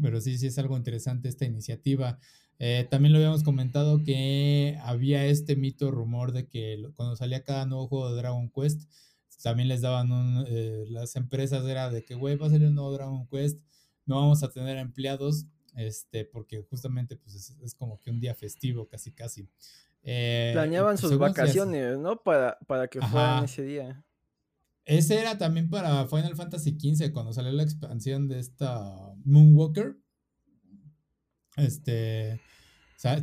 pero sí, sí es algo interesante esta iniciativa. Eh, también lo habíamos comentado que había este mito, rumor de que cuando salía cada nuevo juego de Dragon Quest, también les daban un, eh, las empresas era de que, güey, va a salir un nuevo Dragon Quest, no vamos a tener empleados, este, porque justamente pues es, como que un día festivo, casi casi. Eh, Planeaban pues, sus vacaciones, ¿no? Para, para que fueran ese día. Ese era también para Final Fantasy XV, cuando salió la expansión de esta Moonwalker. Este,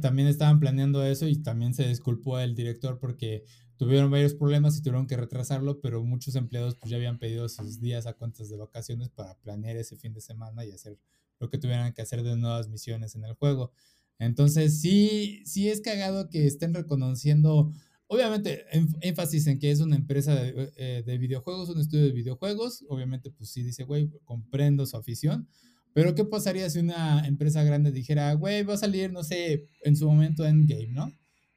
también estaban planeando eso y también se disculpó el director porque tuvieron varios problemas y tuvieron que retrasarlo, pero muchos empleados pues ya habían pedido sus días a cuentas de vacaciones para planear ese fin de semana y hacer lo que tuvieran que hacer de nuevas misiones en el juego. Entonces, sí, sí es cagado que estén reconociendo, obviamente, énfasis en que es una empresa de, eh, de, videojuegos, un estudio de videojuegos. Obviamente, pues sí dice, güey, comprendo su afición. Pero, ¿qué pasaría si una empresa grande dijera, güey, va a salir, no sé, en su momento Endgame, ¿no?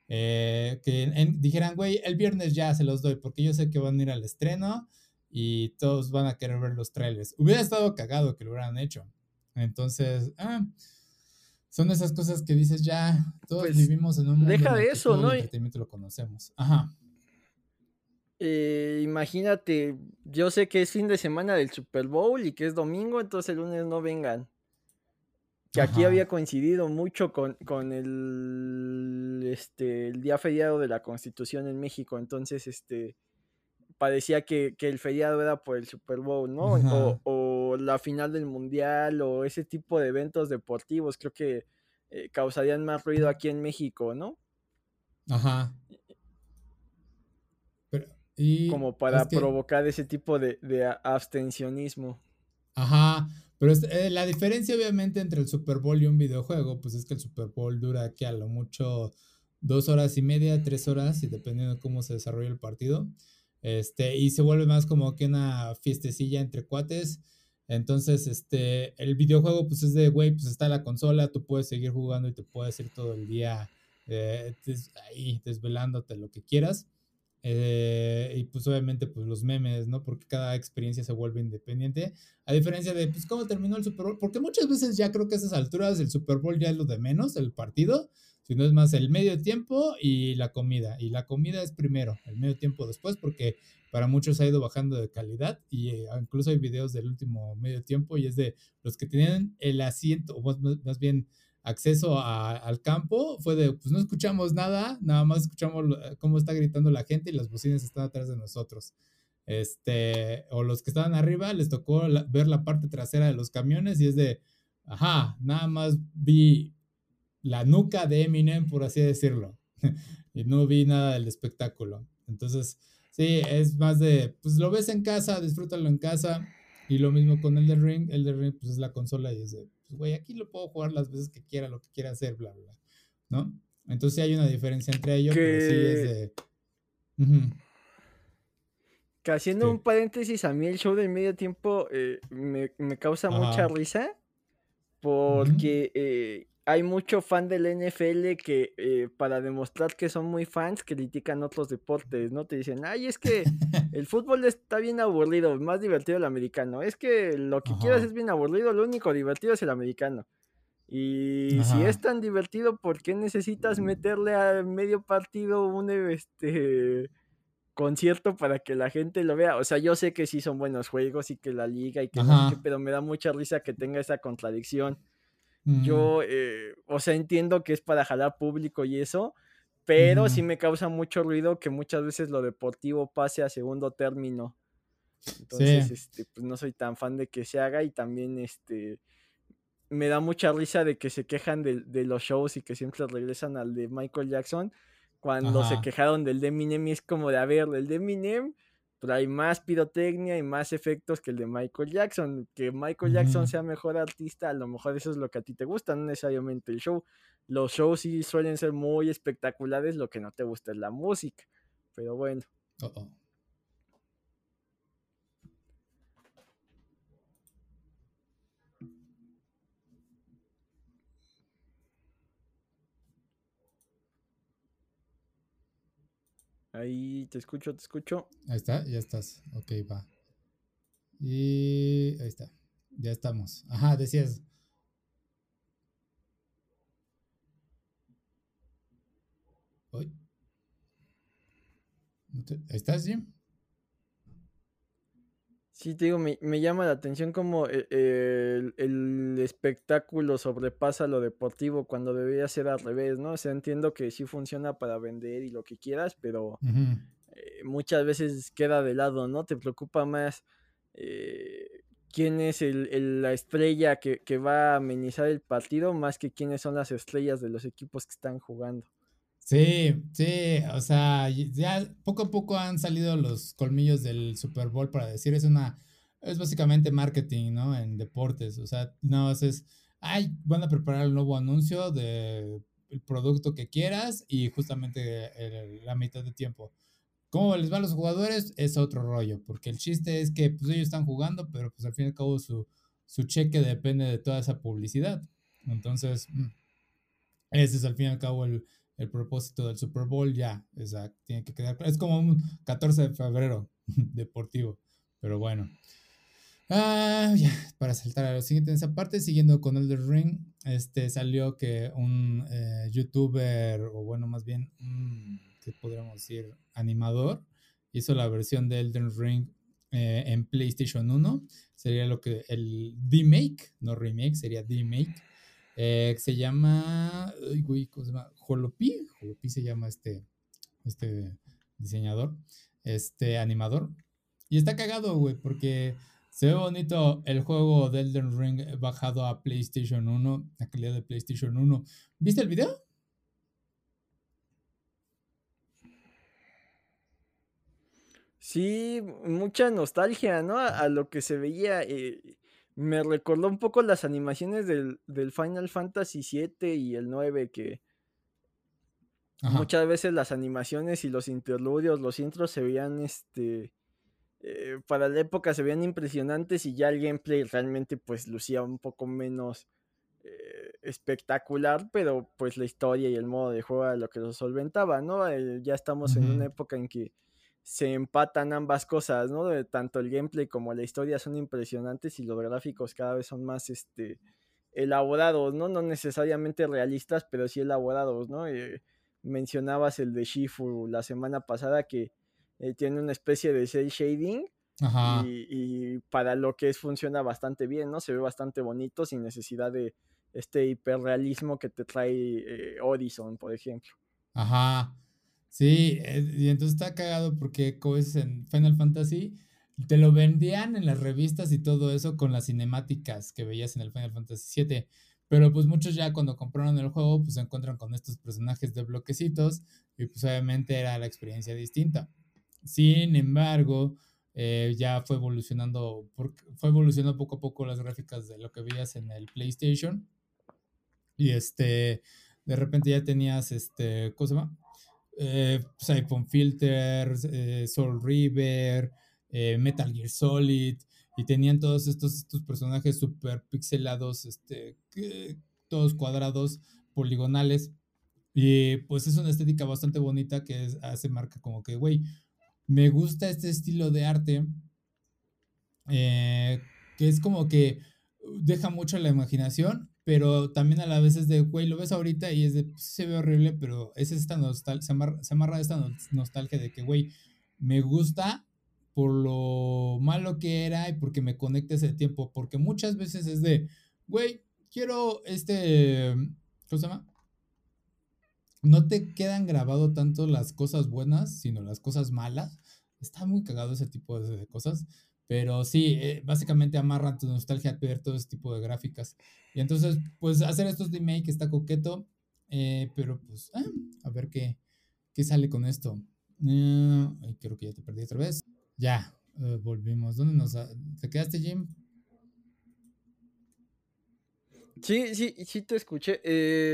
Eh, que dijeran, güey, el viernes ya se los doy, porque yo sé que van a ir al estreno y todos van a querer ver los trailers. Hubiera estado cagado que lo hubieran hecho. Entonces, ah, son esas cosas que dices ya, todos pues, vivimos en un mundo deja de eso, ¿no? El entretenimiento lo conocemos. Ajá. Eh, imagínate, yo sé que es fin de semana del Super Bowl y que es domingo, entonces el lunes no vengan. Que aquí había coincidido mucho con, con el, este, el día feriado de la Constitución en México, entonces este, parecía que, el feriado era por el Super Bowl, ¿no? O, o, la final del Mundial o ese tipo de eventos deportivos, creo que eh, causarían más ruido aquí en México, ¿no? Ajá. Como para provocar ese tipo de, abstencionismo. Ajá, pero eh, la diferencia obviamente entre el Super Bowl y un videojuego, pues es que el Super Bowl dura aquí a lo mucho dos horas y media, tres horas, y dependiendo de cómo se desarrolla el partido. Este, y se vuelve más como que una fiestecilla entre cuates. Entonces, este, el videojuego, pues es de, güey, pues está la consola, tú puedes seguir jugando y te puedes ir todo el día eh, ahí desvelándote lo que quieras. Eh, y pues obviamente pues los memes, ¿no? Porque cada experiencia se vuelve independiente. A diferencia de pues cómo terminó el Super Bowl. Porque muchas veces ya creo que a esas alturas el Super Bowl ya es lo de menos, el partido. Sino es más el medio tiempo y la comida. Y la comida es primero, el medio tiempo después, porque para muchos ha ido bajando de calidad. Y eh, incluso hay videos del último medio tiempo y es de los que tienen el asiento, o más bien acceso al campo fue de, pues no escuchamos nada, nada más escuchamos cómo está gritando la gente y las bocinas están atrás de nosotros. Este, o los que estaban arriba les tocó ver la parte trasera de los camiones y es de, ajá, nada más vi la nuca de Eminem, por así decirlo, y no vi nada del espectáculo. Entonces, sí, es más de, pues lo ves en casa, disfrútalo en casa, y lo mismo con el de Ring, el de Ring pues es la consola y es de, pues, güey, aquí lo puedo jugar las veces que quiera, lo que quiera hacer, bla, bla, ¿no? Entonces hay una diferencia entre ellos, pero sí es de... Que haciendo un paréntesis, a mí el show del medio tiempo eh, me, causa mucha risa porque eh, hay mucho fan del NFL que eh, para demostrar que son muy fans critican otros deportes, ¿no? Te dicen, ay, es que el fútbol está bien aburrido, más divertido el americano. Es que lo que quieras es bien aburrido, lo único divertido es el americano. Y si es tan divertido, ¿por qué necesitas meterle a medio partido un este concierto para que la gente lo vea? O sea, yo sé que sí son buenos juegos y que la liga y que no pero me da mucha risa que tenga esa contradicción. Yo, eh, o sea, entiendo que es para jalar público y eso, pero sí me causa mucho ruido que muchas veces lo deportivo pase a segundo término. Entonces, este, pues no soy tan fan de que se haga y también este me da mucha risa de que se quejan de, los shows y que siempre regresan al de Michael Jackson cuando se quejaron del de Eminem y es como de, a ver, el de Eminem hay más pirotecnia y más efectos que el de Michael Jackson. Que Michael Jackson sea mejor artista, a lo mejor eso es lo que a ti te gusta, no necesariamente el show. Los shows sí suelen ser muy espectaculares, lo que no te gusta es la música. Pero bueno. Ahí te escucho, te escucho. Ahí está, ya estás. Ok, va. Y ahí está. Ya estamos. Ajá, decías. ¿Estás, Jim? Sí, te digo, me, llama la atención como eh, el, espectáculo sobrepasa lo deportivo cuando debería ser al revés, ¿no? O sea, entiendo que sí funciona para vender y lo que quieras, pero eh, muchas veces queda de lado, ¿no? Te preocupa más eh, quién es la estrella que, que va a amenizar el partido más que quiénes son las estrellas de los equipos que están jugando. Sí, sí, o sea, ya poco a poco han salido los colmillos del Super Bowl para decir, es una, es básicamente marketing, ¿no? En deportes, o sea, no, es, ay, van a preparar el nuevo anuncio de el producto que quieras y justamente la mitad de tiempo. ¿Cómo les va a los jugadores? Es otro rollo, porque el chiste es que pues ellos están jugando, pero pues al fin y al cabo su, su cheque depende de toda esa publicidad. Entonces, mm, ese es al fin y al cabo el, el propósito del Super Bowl, ya, exacto, tiene que quedar. Es como un 14 de febrero deportivo, pero bueno. Ah, ya, para saltar a lo siguiente en esa parte, siguiendo con Elder Ring, este salió que un eh, youtuber, o bueno, más bien, ¿qué podríamos decir? Animador, hizo la versión de Elden Ring eh, en PlayStation 1. Sería lo que el D-Make, no remake, sería D-Make. Eh, se llama, ¿cómo se llama? Holopi, Holopi se llama este, este diseñador, este animador. Y está cagado, güey, porque se ve bonito el juego de Elden Ring bajado a PlayStation 1, la calidad de PlayStation 1. ¿Viste el video? Sí, mucha nostalgia, ¿no? A, lo que se veía. Eh, me recordó un poco las animaciones del, Final Fantasy VII y el 9 que muchas veces las animaciones y los interludios, los intros se veían este eh, para la época se veían impresionantes y ya el gameplay realmente pues lucía un poco menos eh, espectacular, pero pues la historia y el modo de juego era lo que lo solventaba, ¿no? Eh, ya estamos en una época en que se empatan ambas cosas, ¿no? De, tanto el gameplay como la historia son impresionantes y los gráficos cada vez son más este, elaborados, ¿no? No necesariamente realistas, pero sí elaborados, ¿no? Eh, mencionabas el de Shifu la semana pasada que eh, tiene una especie de cel shading Y, para lo que es funciona bastante bien, ¿no? Se ve bastante bonito sin necesidad de este hiperrealismo que te trae eh, Horizon, por ejemplo. Ajá. Sí, eh, y entonces está cagado porque es en Final Fantasy, te lo vendían en las revistas y todo eso con las cinemáticas que veías en el Final Fantasy VII. Pero pues muchos ya cuando compraron el juego, pues se encuentran con estos personajes de bloquecitos y pues obviamente era la experiencia distinta. Sin embargo, eh, ya fue evolucionando, fue evolucionando poco a poco las gráficas de lo que veías en el PlayStation. Y este, de repente ya tenías, este, ¿cómo se llama? Eh, Siphon Filters, eh, Soul River, eh, Metal Gear Solid, y tenían todos estos, estos personajes super pixelados, este, todos cuadrados, poligonales. Y pues es una estética bastante bonita que hace marca como que, güey, me gusta este estilo de arte, eh, que es como que deja mucho la imaginación pero también a la vez es de, güey, lo ves ahorita y es de, pues, se ve horrible, pero es esta nostalgia, se amarra, se amarra esta nostalgia de que, güey, me gusta por lo malo que era y porque me conecta ese tiempo, porque muchas veces es de, güey, quiero este, ¿cómo se llama? No te quedan grabado tanto las cosas buenas, sino las cosas malas. Está muy cagado ese tipo de cosas, Pero sí, eh, básicamente amarran tu nostalgia a ver todo ese tipo de gráficas. Y entonces, pues hacer estos remake está coqueto, eh, pero pues ah, a ver qué, qué sale con esto. Eh, creo que ya te perdí otra vez. Ya, volvimos. ¿Dónde nos... ¿Te quedaste, Jim? Sí, sí, sí te escuché.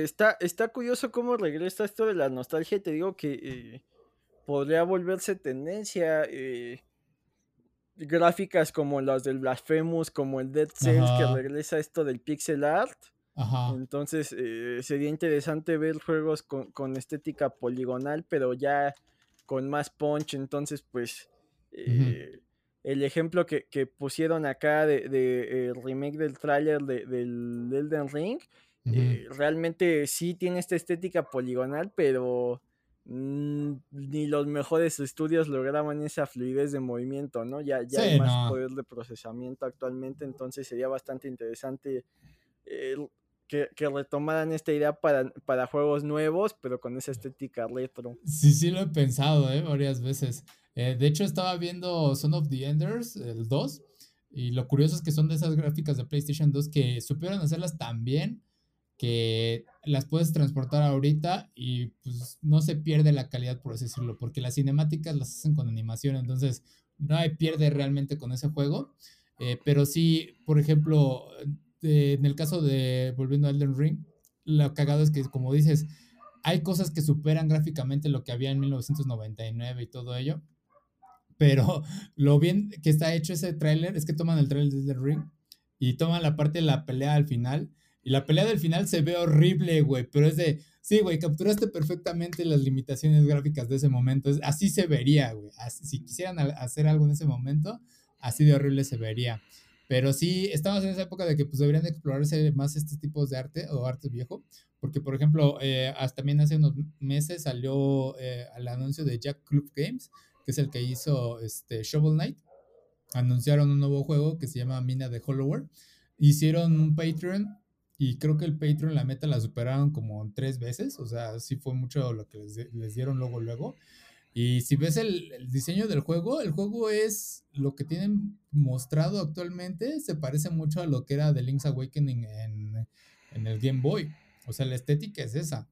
está, está curioso cómo regresa esto de la nostalgia. Te digo que podría volverse tendencia. Eh, gráficas como las del Blasphemous, como el Dead Cells, que regresa esto del pixel art. Entonces eh, sería interesante ver juegos con, estética poligonal, pero ya con más punch. Entonces, pues eh, el ejemplo que, pusieron acá de, de remake del tráiler de, del Elden Ring, realmente sí tiene esta estética poligonal, pero ni los mejores estudios lograban esa fluidez de movimiento, ¿no? Ya, ya hay más poder de procesamiento actualmente, entonces sería bastante interesante que, retomaran esta idea para, para, juegos nuevos, pero con esa estética retro. Sí, sí lo he pensado, ¿eh? Varias veces. Eh, de hecho, estaba viendo Son of the Enders, el 2, y lo curioso es que son de esas gráficas de PlayStation 2 que supieron hacerlas tan bien que las puedes transportar ahorita y pues no se pierde la calidad, por así decirlo, porque las cinemáticas las hacen con animación, entonces no hay pierde realmente con ese juego. Eh, pero sí, por ejemplo, en el caso de, volviendo a Elden Ring, lo cagado es que, como dices, hay cosas que superan gráficamente lo que había en 1999 y todo ello. Pero lo bien que está hecho ese tráiler es que toman el tráiler de Elden Ring y toman la parte de la pelea al final y la pelea del final se ve horrible, güey, pero es de, sí, güey, capturaste perfectamente las limitaciones gráficas de ese momento. así se vería, güey. si quisieran hacer algo en ese momento, así de horrible se vería. Pero sí, estamos en esa época de que pues deberían explorarse más estos tipos de arte o arte viejo. Porque, por ejemplo, eh, hasta también hace unos meses salió eh, el anuncio de Jack Club Games, que es el que hizo este, Shovel Knight. Anunciaron un nuevo juego que se llama Mina de Hollower. Hicieron un Patreon y creo que el Patreon, la meta la superaron como tres veces. O sea, sí fue mucho lo que les, dieron luego, luego. Y si ves el, diseño del juego, el juego es lo que tienen mostrado actualmente. Se parece mucho a lo que era The Link's Awakening en, en el Game Boy. O sea, la estética es esa.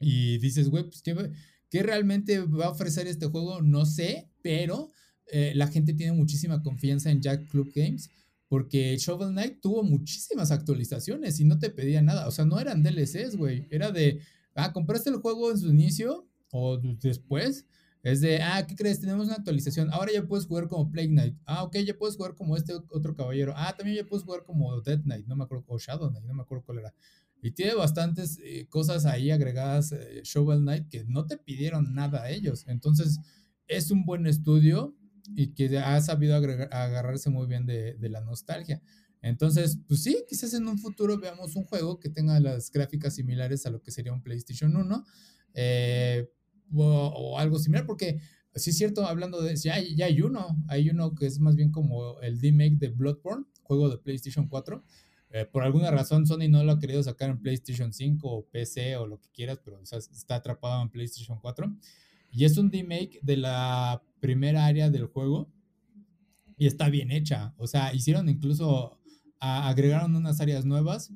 Y dices, güey, pues, ¿qué, realmente va a ofrecer este juego? No sé, pero eh, la gente tiene muchísima confianza en Jack Club Games porque Shovel Knight tuvo muchísimas actualizaciones y no te pedía nada. O sea, no eran DLCs, güey. Era de, ah, compraste el juego en su inicio o después. Es de, ah, ¿qué crees? Tenemos una actualización. Ahora ya puedes jugar como Plague Knight. Ah, ok, ya puedes jugar como este otro caballero. Ah, también ya puedes jugar como Dead Knight. No me acuerdo, o Shadow Knight, no me acuerdo cuál era. Y tiene bastantes eh, cosas ahí agregadas eh, Shovel Knight que no te pidieron nada a ellos. Entonces, es un buen estudio y que ha sabido agarrarse muy bien de, la nostalgia. Entonces, pues sí, quizás en un futuro veamos un juego que tenga las gráficas similares a lo que sería un PlayStation 1 eh, o, algo similar, porque sí es cierto, hablando de ya, ya hay uno, hay uno que es más bien como el remake de Bloodborne, juego de PlayStation 4. Eh, por alguna razón Sony no lo ha querido sacar en PlayStation 5 o PC o lo que quieras, pero está atrapado en PlayStation 4. Y es un remake de la primera área del juego y está bien hecha. O sea, hicieron incluso, agregaron unas áreas nuevas,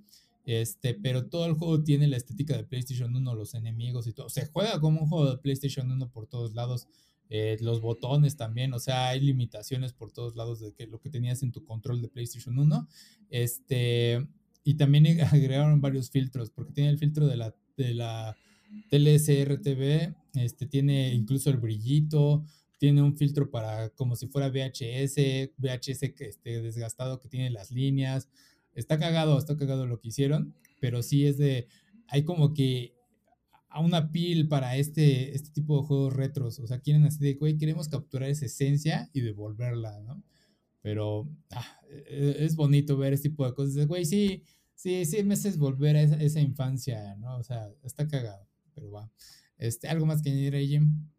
este, pero todo el juego tiene la estética de PlayStation 1, los enemigos y todo. Se juega como un juego de PlayStation 1 por todos lados. Eh, los botones también, o sea, hay limitaciones por todos lados de que lo que tenías en tu control de PlayStation 1. Este, y también agregaron varios filtros, porque tiene el filtro de la, de la TV este, tiene incluso el brillito, tiene un filtro para como si fuera VHS, VHS esté desgastado, que tiene las líneas. Está cagado, está cagado lo que hicieron, pero sí es de, hay como que a una pil para este, este tipo de juegos retros. O sea, quieren así de, güey, queremos capturar esa esencia y devolverla, ¿no? Pero ah, e, e, es bonito ver este tipo de cosas. Güey, sí, sí, sí me haces volver a esa, infancia, ¿no? O sea, está cagado, pero va. Este, ¿Algo más que añadir ahí, Jim?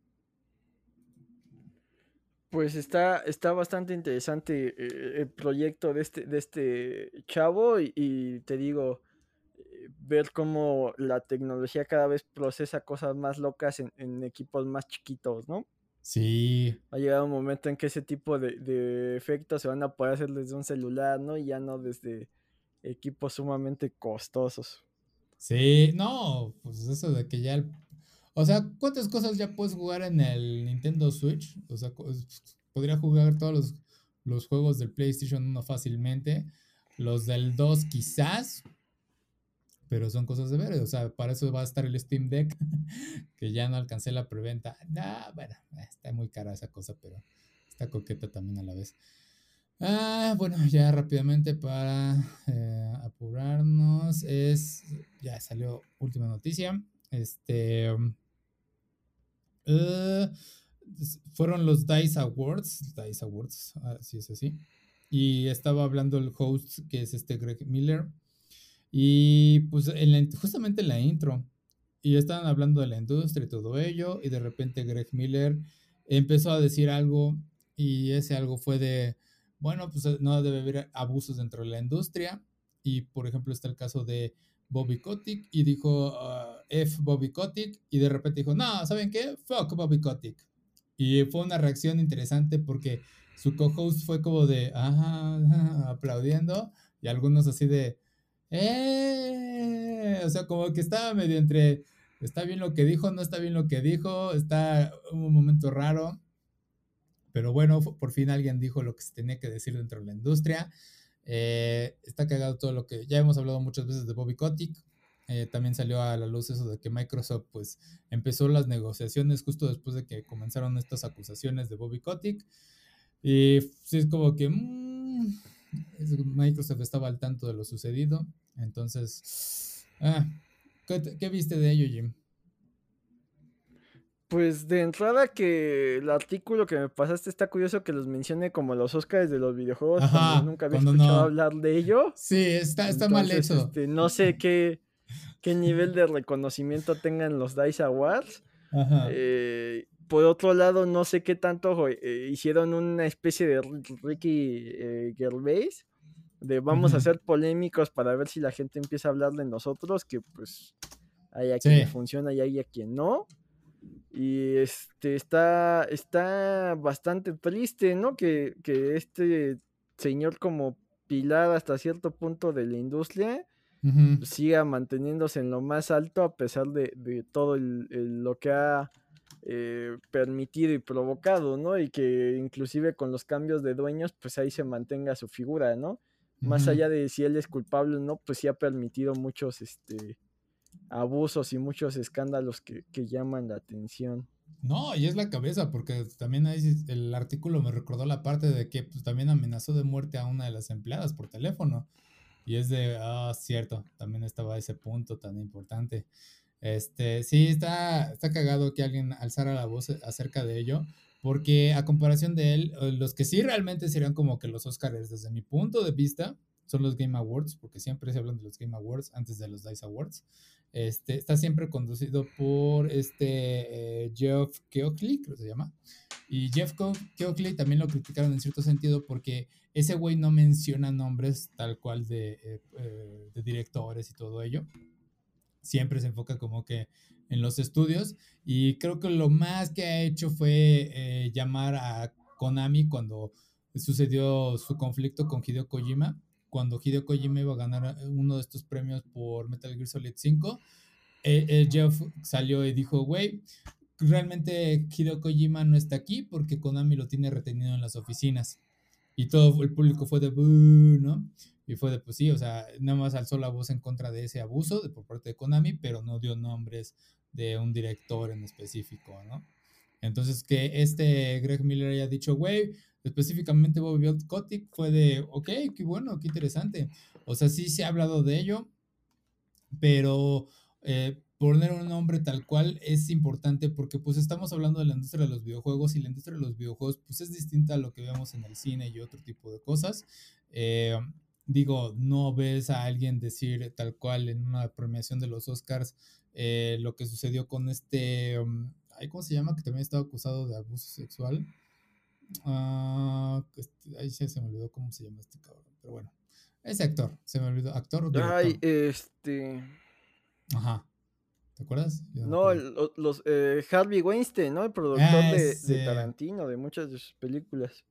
Pues está, está bastante interesante eh, el proyecto de este, de este chavo y, te digo, eh, ver cómo la tecnología cada vez procesa cosas más locas en, equipos más chiquitos, ¿no? Sí. Ha llegado un momento en que ese tipo de, de efectos se van a poder hacer desde un celular, ¿no? Y ya no desde equipos sumamente costosos. Sí, no, pues eso de que ya el o sea, ¿cuántas cosas ya puedes jugar en el Nintendo Switch? O sea, podría jugar todos los, juegos del PlayStation 1 fácilmente. Los del 2 quizás. Pero son cosas de ver. O sea, para eso va a estar el Steam Deck. que ya no alcancé la preventa. Nah, bueno, está muy cara esa cosa, pero está coqueta también a la vez. Ah, bueno, ya rápidamente para eh, apurarnos. Es. Ya salió última noticia. Este. Eh, fueron los DICE Awards, DICE Awards, así es así. Y estaba hablando el host, que es este Greg Miller. Y pues justamente en la intro. Y estaban hablando de la industria y todo ello. Y de repente Greg Miller empezó a decir algo. Y ese algo fue de, bueno, pues no debe haber abusos dentro de la industria. Y por ejemplo está el caso de Bobby Kotick y dijo ah, F Bobby Kotick y de repente dijo, no, ¿saben qué? Fuck Bobby Kotick. Y fue una reacción interesante porque su co-host fue como de, ajá, aplaudiendo y algunos así de, eh, o sea, como que estaba medio entre, está bien lo que dijo, no está bien lo que dijo, está un momento raro. Pero bueno, por fin alguien dijo lo que se tenía que decir dentro de la industria. Eh, está cagado todo lo que ya hemos hablado muchas veces de Bobby Kotick. Eh, también salió a la luz eso de que Microsoft pues empezó las negociaciones justo después de que comenzaron estas acusaciones de Bobby Kotick. Y sí es como que mm, Microsoft estaba al tanto de lo sucedido. Entonces, ah, ¿qué viste de ello, Jim? Pues de entrada que el artículo que me pasaste está curioso que los mencione como los Oscars de los videojuegos. nunca había escuchado hablar de ello. Sí, está, está mal hecho. Este, no sé qué, qué nivel de reconocimiento tengan los DICE Awards. Eh, por otro lado, no sé qué tanto eh, hicieron una especie de Ricky eh, Gervais. De vamos a ser polémicos para ver si la gente empieza a hablar de nosotros, que pues hay a quien funciona y hay a quien no. Y este está, está bastante triste, ¿no? Que, este señor como pilar hasta cierto punto de la industria siga manteniéndose en lo más alto a pesar de, todo lo que ha eh, permitido y provocado, ¿no? Y que inclusive con los cambios de dueños, pues ahí se mantenga su figura, ¿no? Más allá de si él es culpable o no, pues sí ha permitido muchos, este, abusos y muchos escándalos que, llaman la atención. No, y es la cabeza, porque también ahí el artículo me recordó la parte de que pues, también amenazó de muerte a una de las empleadas por teléfono. Y es de, ah, cierto, también estaba ese punto tan importante. Este, sí, está, está cagado que alguien alzara la voz acerca de ello, porque a comparación de él, eh, los que sí realmente serían como que los Oscars, desde mi punto de vista, son los Game Awards, porque siempre se hablan de los Game Awards antes de los DICE Awards. Este, está siempre conducido por este eh, Jeff Keokley, creo que se llama. Y Jeff Keokley también lo criticaron en cierto sentido porque ese güey no menciona nombres tal cual de, eh, eh, de, directores y todo ello. Siempre se enfoca como que en los estudios. Y creo que lo más que ha hecho fue llamar a Konami cuando sucedió su conflicto con Hideo Kojima cuando Hideo Kojima iba a ganar eh, uno de estos premios por Metal Gear Solid 5, eh, eh, Jeff salió y dijo, güey, realmente Hideo Kojima no está aquí porque Konami lo tiene retenido en las oficinas. Y todo el público fue de, ¿no? Y fue de, pues sí, o sea, nada más alzó la voz en contra de ese abuso de, por parte de Konami, pero no dio nombres de un director en específico, ¿no? Entonces, que este Greg Miller haya dicho, güey, específicamente Bobby Kotick fue de, ok, qué bueno, qué interesante. O sea, sí se ha hablado de ello, pero eh, poner un nombre tal cual es importante porque pues estamos hablando de la industria de los videojuegos y la industria de los videojuegos pues es distinta a lo que vemos en el cine y otro tipo de cosas. Eh, digo, no ves a alguien decir tal cual en una premiación de los Oscars eh, lo que sucedió con este, um, ¿cómo se llama? Que también estaba acusado de abuso sexual. Este, ahí se, me olvidó cómo se llama este cabrón. Pero bueno, ese actor, se me olvidó. ¿Actor o Ay, este. Ajá. ¿Te acuerdas? no, los eh, Harvey Weinstein, ¿no? El productor de, de, Tarantino, de muchas de sus películas.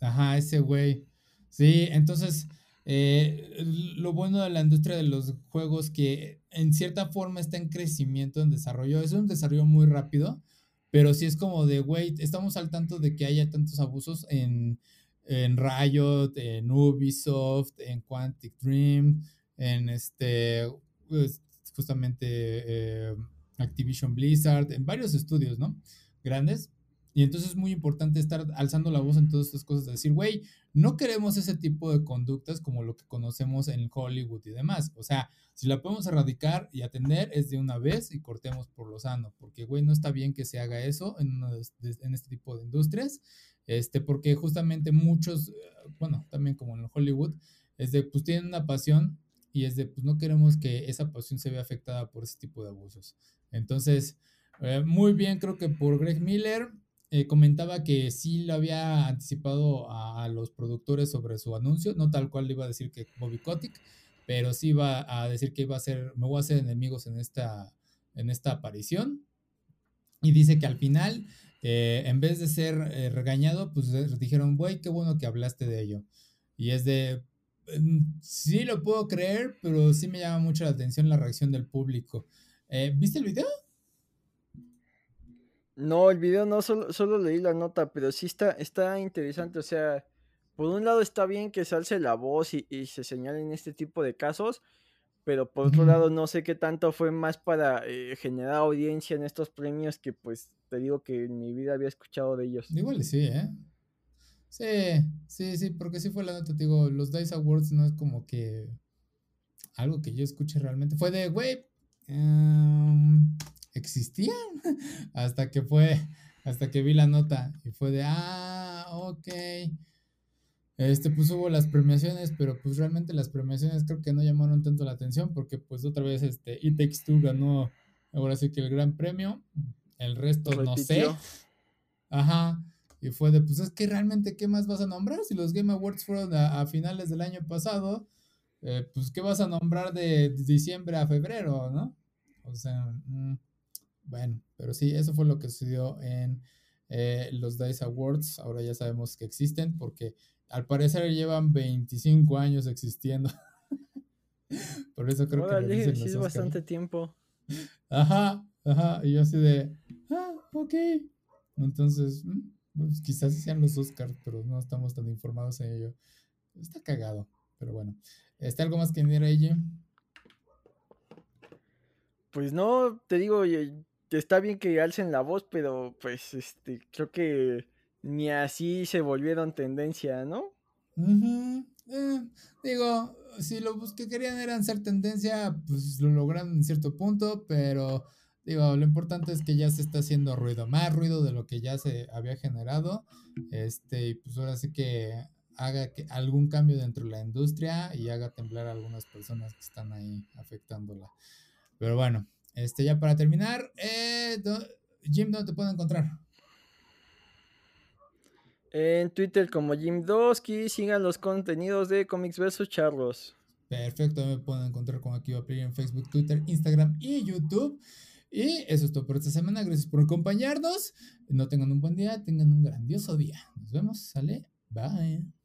Ajá, ese güey. Sí, entonces, eh, lo bueno de la industria de los juegos que en cierta forma está en crecimiento, en desarrollo, es un desarrollo muy rápido, pero sí es como de, güey, estamos al tanto de que haya tantos abusos en, en Riot, en Ubisoft, en Quantic Dream, en este, pues, justamente eh, Activision Blizzard, en varios estudios, ¿no? Grandes. Y entonces es muy importante estar alzando la voz en todas estas cosas, decir, güey, no queremos ese tipo de conductas como lo que conocemos en Hollywood y demás. O sea, si la podemos erradicar y atender es de una vez y cortemos por lo sano, porque, güey, no está bien que se haga eso en, en este tipo de industrias, este, porque justamente muchos, bueno, también como en Hollywood, es de, pues tienen una pasión y es de, pues no queremos que esa pasión se vea afectada por ese tipo de abusos. Entonces, eh, muy bien, creo que por Greg Miller, eh, comentaba que sí lo había anticipado a, los productores sobre su anuncio, no tal cual le iba a decir que Bobby Kotick, pero sí iba a decir que iba a ser, me voy a hacer enemigos en esta, en esta aparición. Y dice que al final, eh, en vez de ser eh, regañado, pues dijeron, güey, qué bueno que hablaste de ello. Y es de, mm, sí lo puedo creer, pero sí me llama mucho la atención la reacción del público. ¿Viste el video? No, el video no, solo, solo leí la nota, pero sí está, está interesante. O sea, por un lado está bien que se alce la voz y, se señalen este tipo de casos, pero por otro lado no sé qué tanto fue más para eh, generar audiencia en estos premios que pues te digo que en mi vida había escuchado de ellos. Igual sí, ¿eh? Sí, sí, sí, porque sí fue la nota, te digo, los Dice Awards no es como que algo que yo escuche realmente. Fue de, güey, em, existían hasta que fue, hasta que vi la nota y fue de, ah, ok. Este, pues hubo las premiaciones, pero pues realmente las premiaciones creo que no llamaron tanto la atención porque pues otra vez este It Takes Two ganó ahora sí que el gran premio, el resto no sé. Ajá. Y fue de, pues es que realmente, ¿qué más vas a nombrar? Si los Game Awards fueron a, finales del año pasado, eh, pues ¿qué vas a nombrar de diciembre a febrero, no? O sea, mm, bueno, pero sí, eso fue lo que sucedió en eh, los DICE Awards. Ahora ya sabemos que existen porque al parecer llevan 25 años existiendo. Por eso creo que dicen sí es bastante tiempo. Ajá, ajá. Y yo así de, ah, ok. Entonces, mm, pues quizás sean los Oscars, pero no estamos tan informados en ello. Está cagado, pero bueno. ¿Está algo más que añadir ahí, Pues no, te digo, está bien que alcen la voz, pero pues este, creo que ni así se volvieron tendencia, ¿no? Eh, digo, si lo que querían eran ser tendencia, pues lo lograron en cierto punto, pero digo, lo importante es que ya se está haciendo ruido, más ruido de lo que ya se había generado, este, y pues ahora sí que haga que algún cambio dentro de la industria y haga temblar a algunas personas que están ahí afectándola. Pero bueno, este, ya para terminar, eh, Jim, ¿dónde te puedo encontrar? En Twitter como Jim Dosky, sigan los contenidos de Comics vs Charlos. Perfecto, me pueden encontrar con aquí en Facebook, Twitter, Instagram y YouTube. Y eso es todo por esta semana. Gracias por acompañarnos. No tengan un buen día, tengan un grandioso día. Nos vemos. Sale. Bye.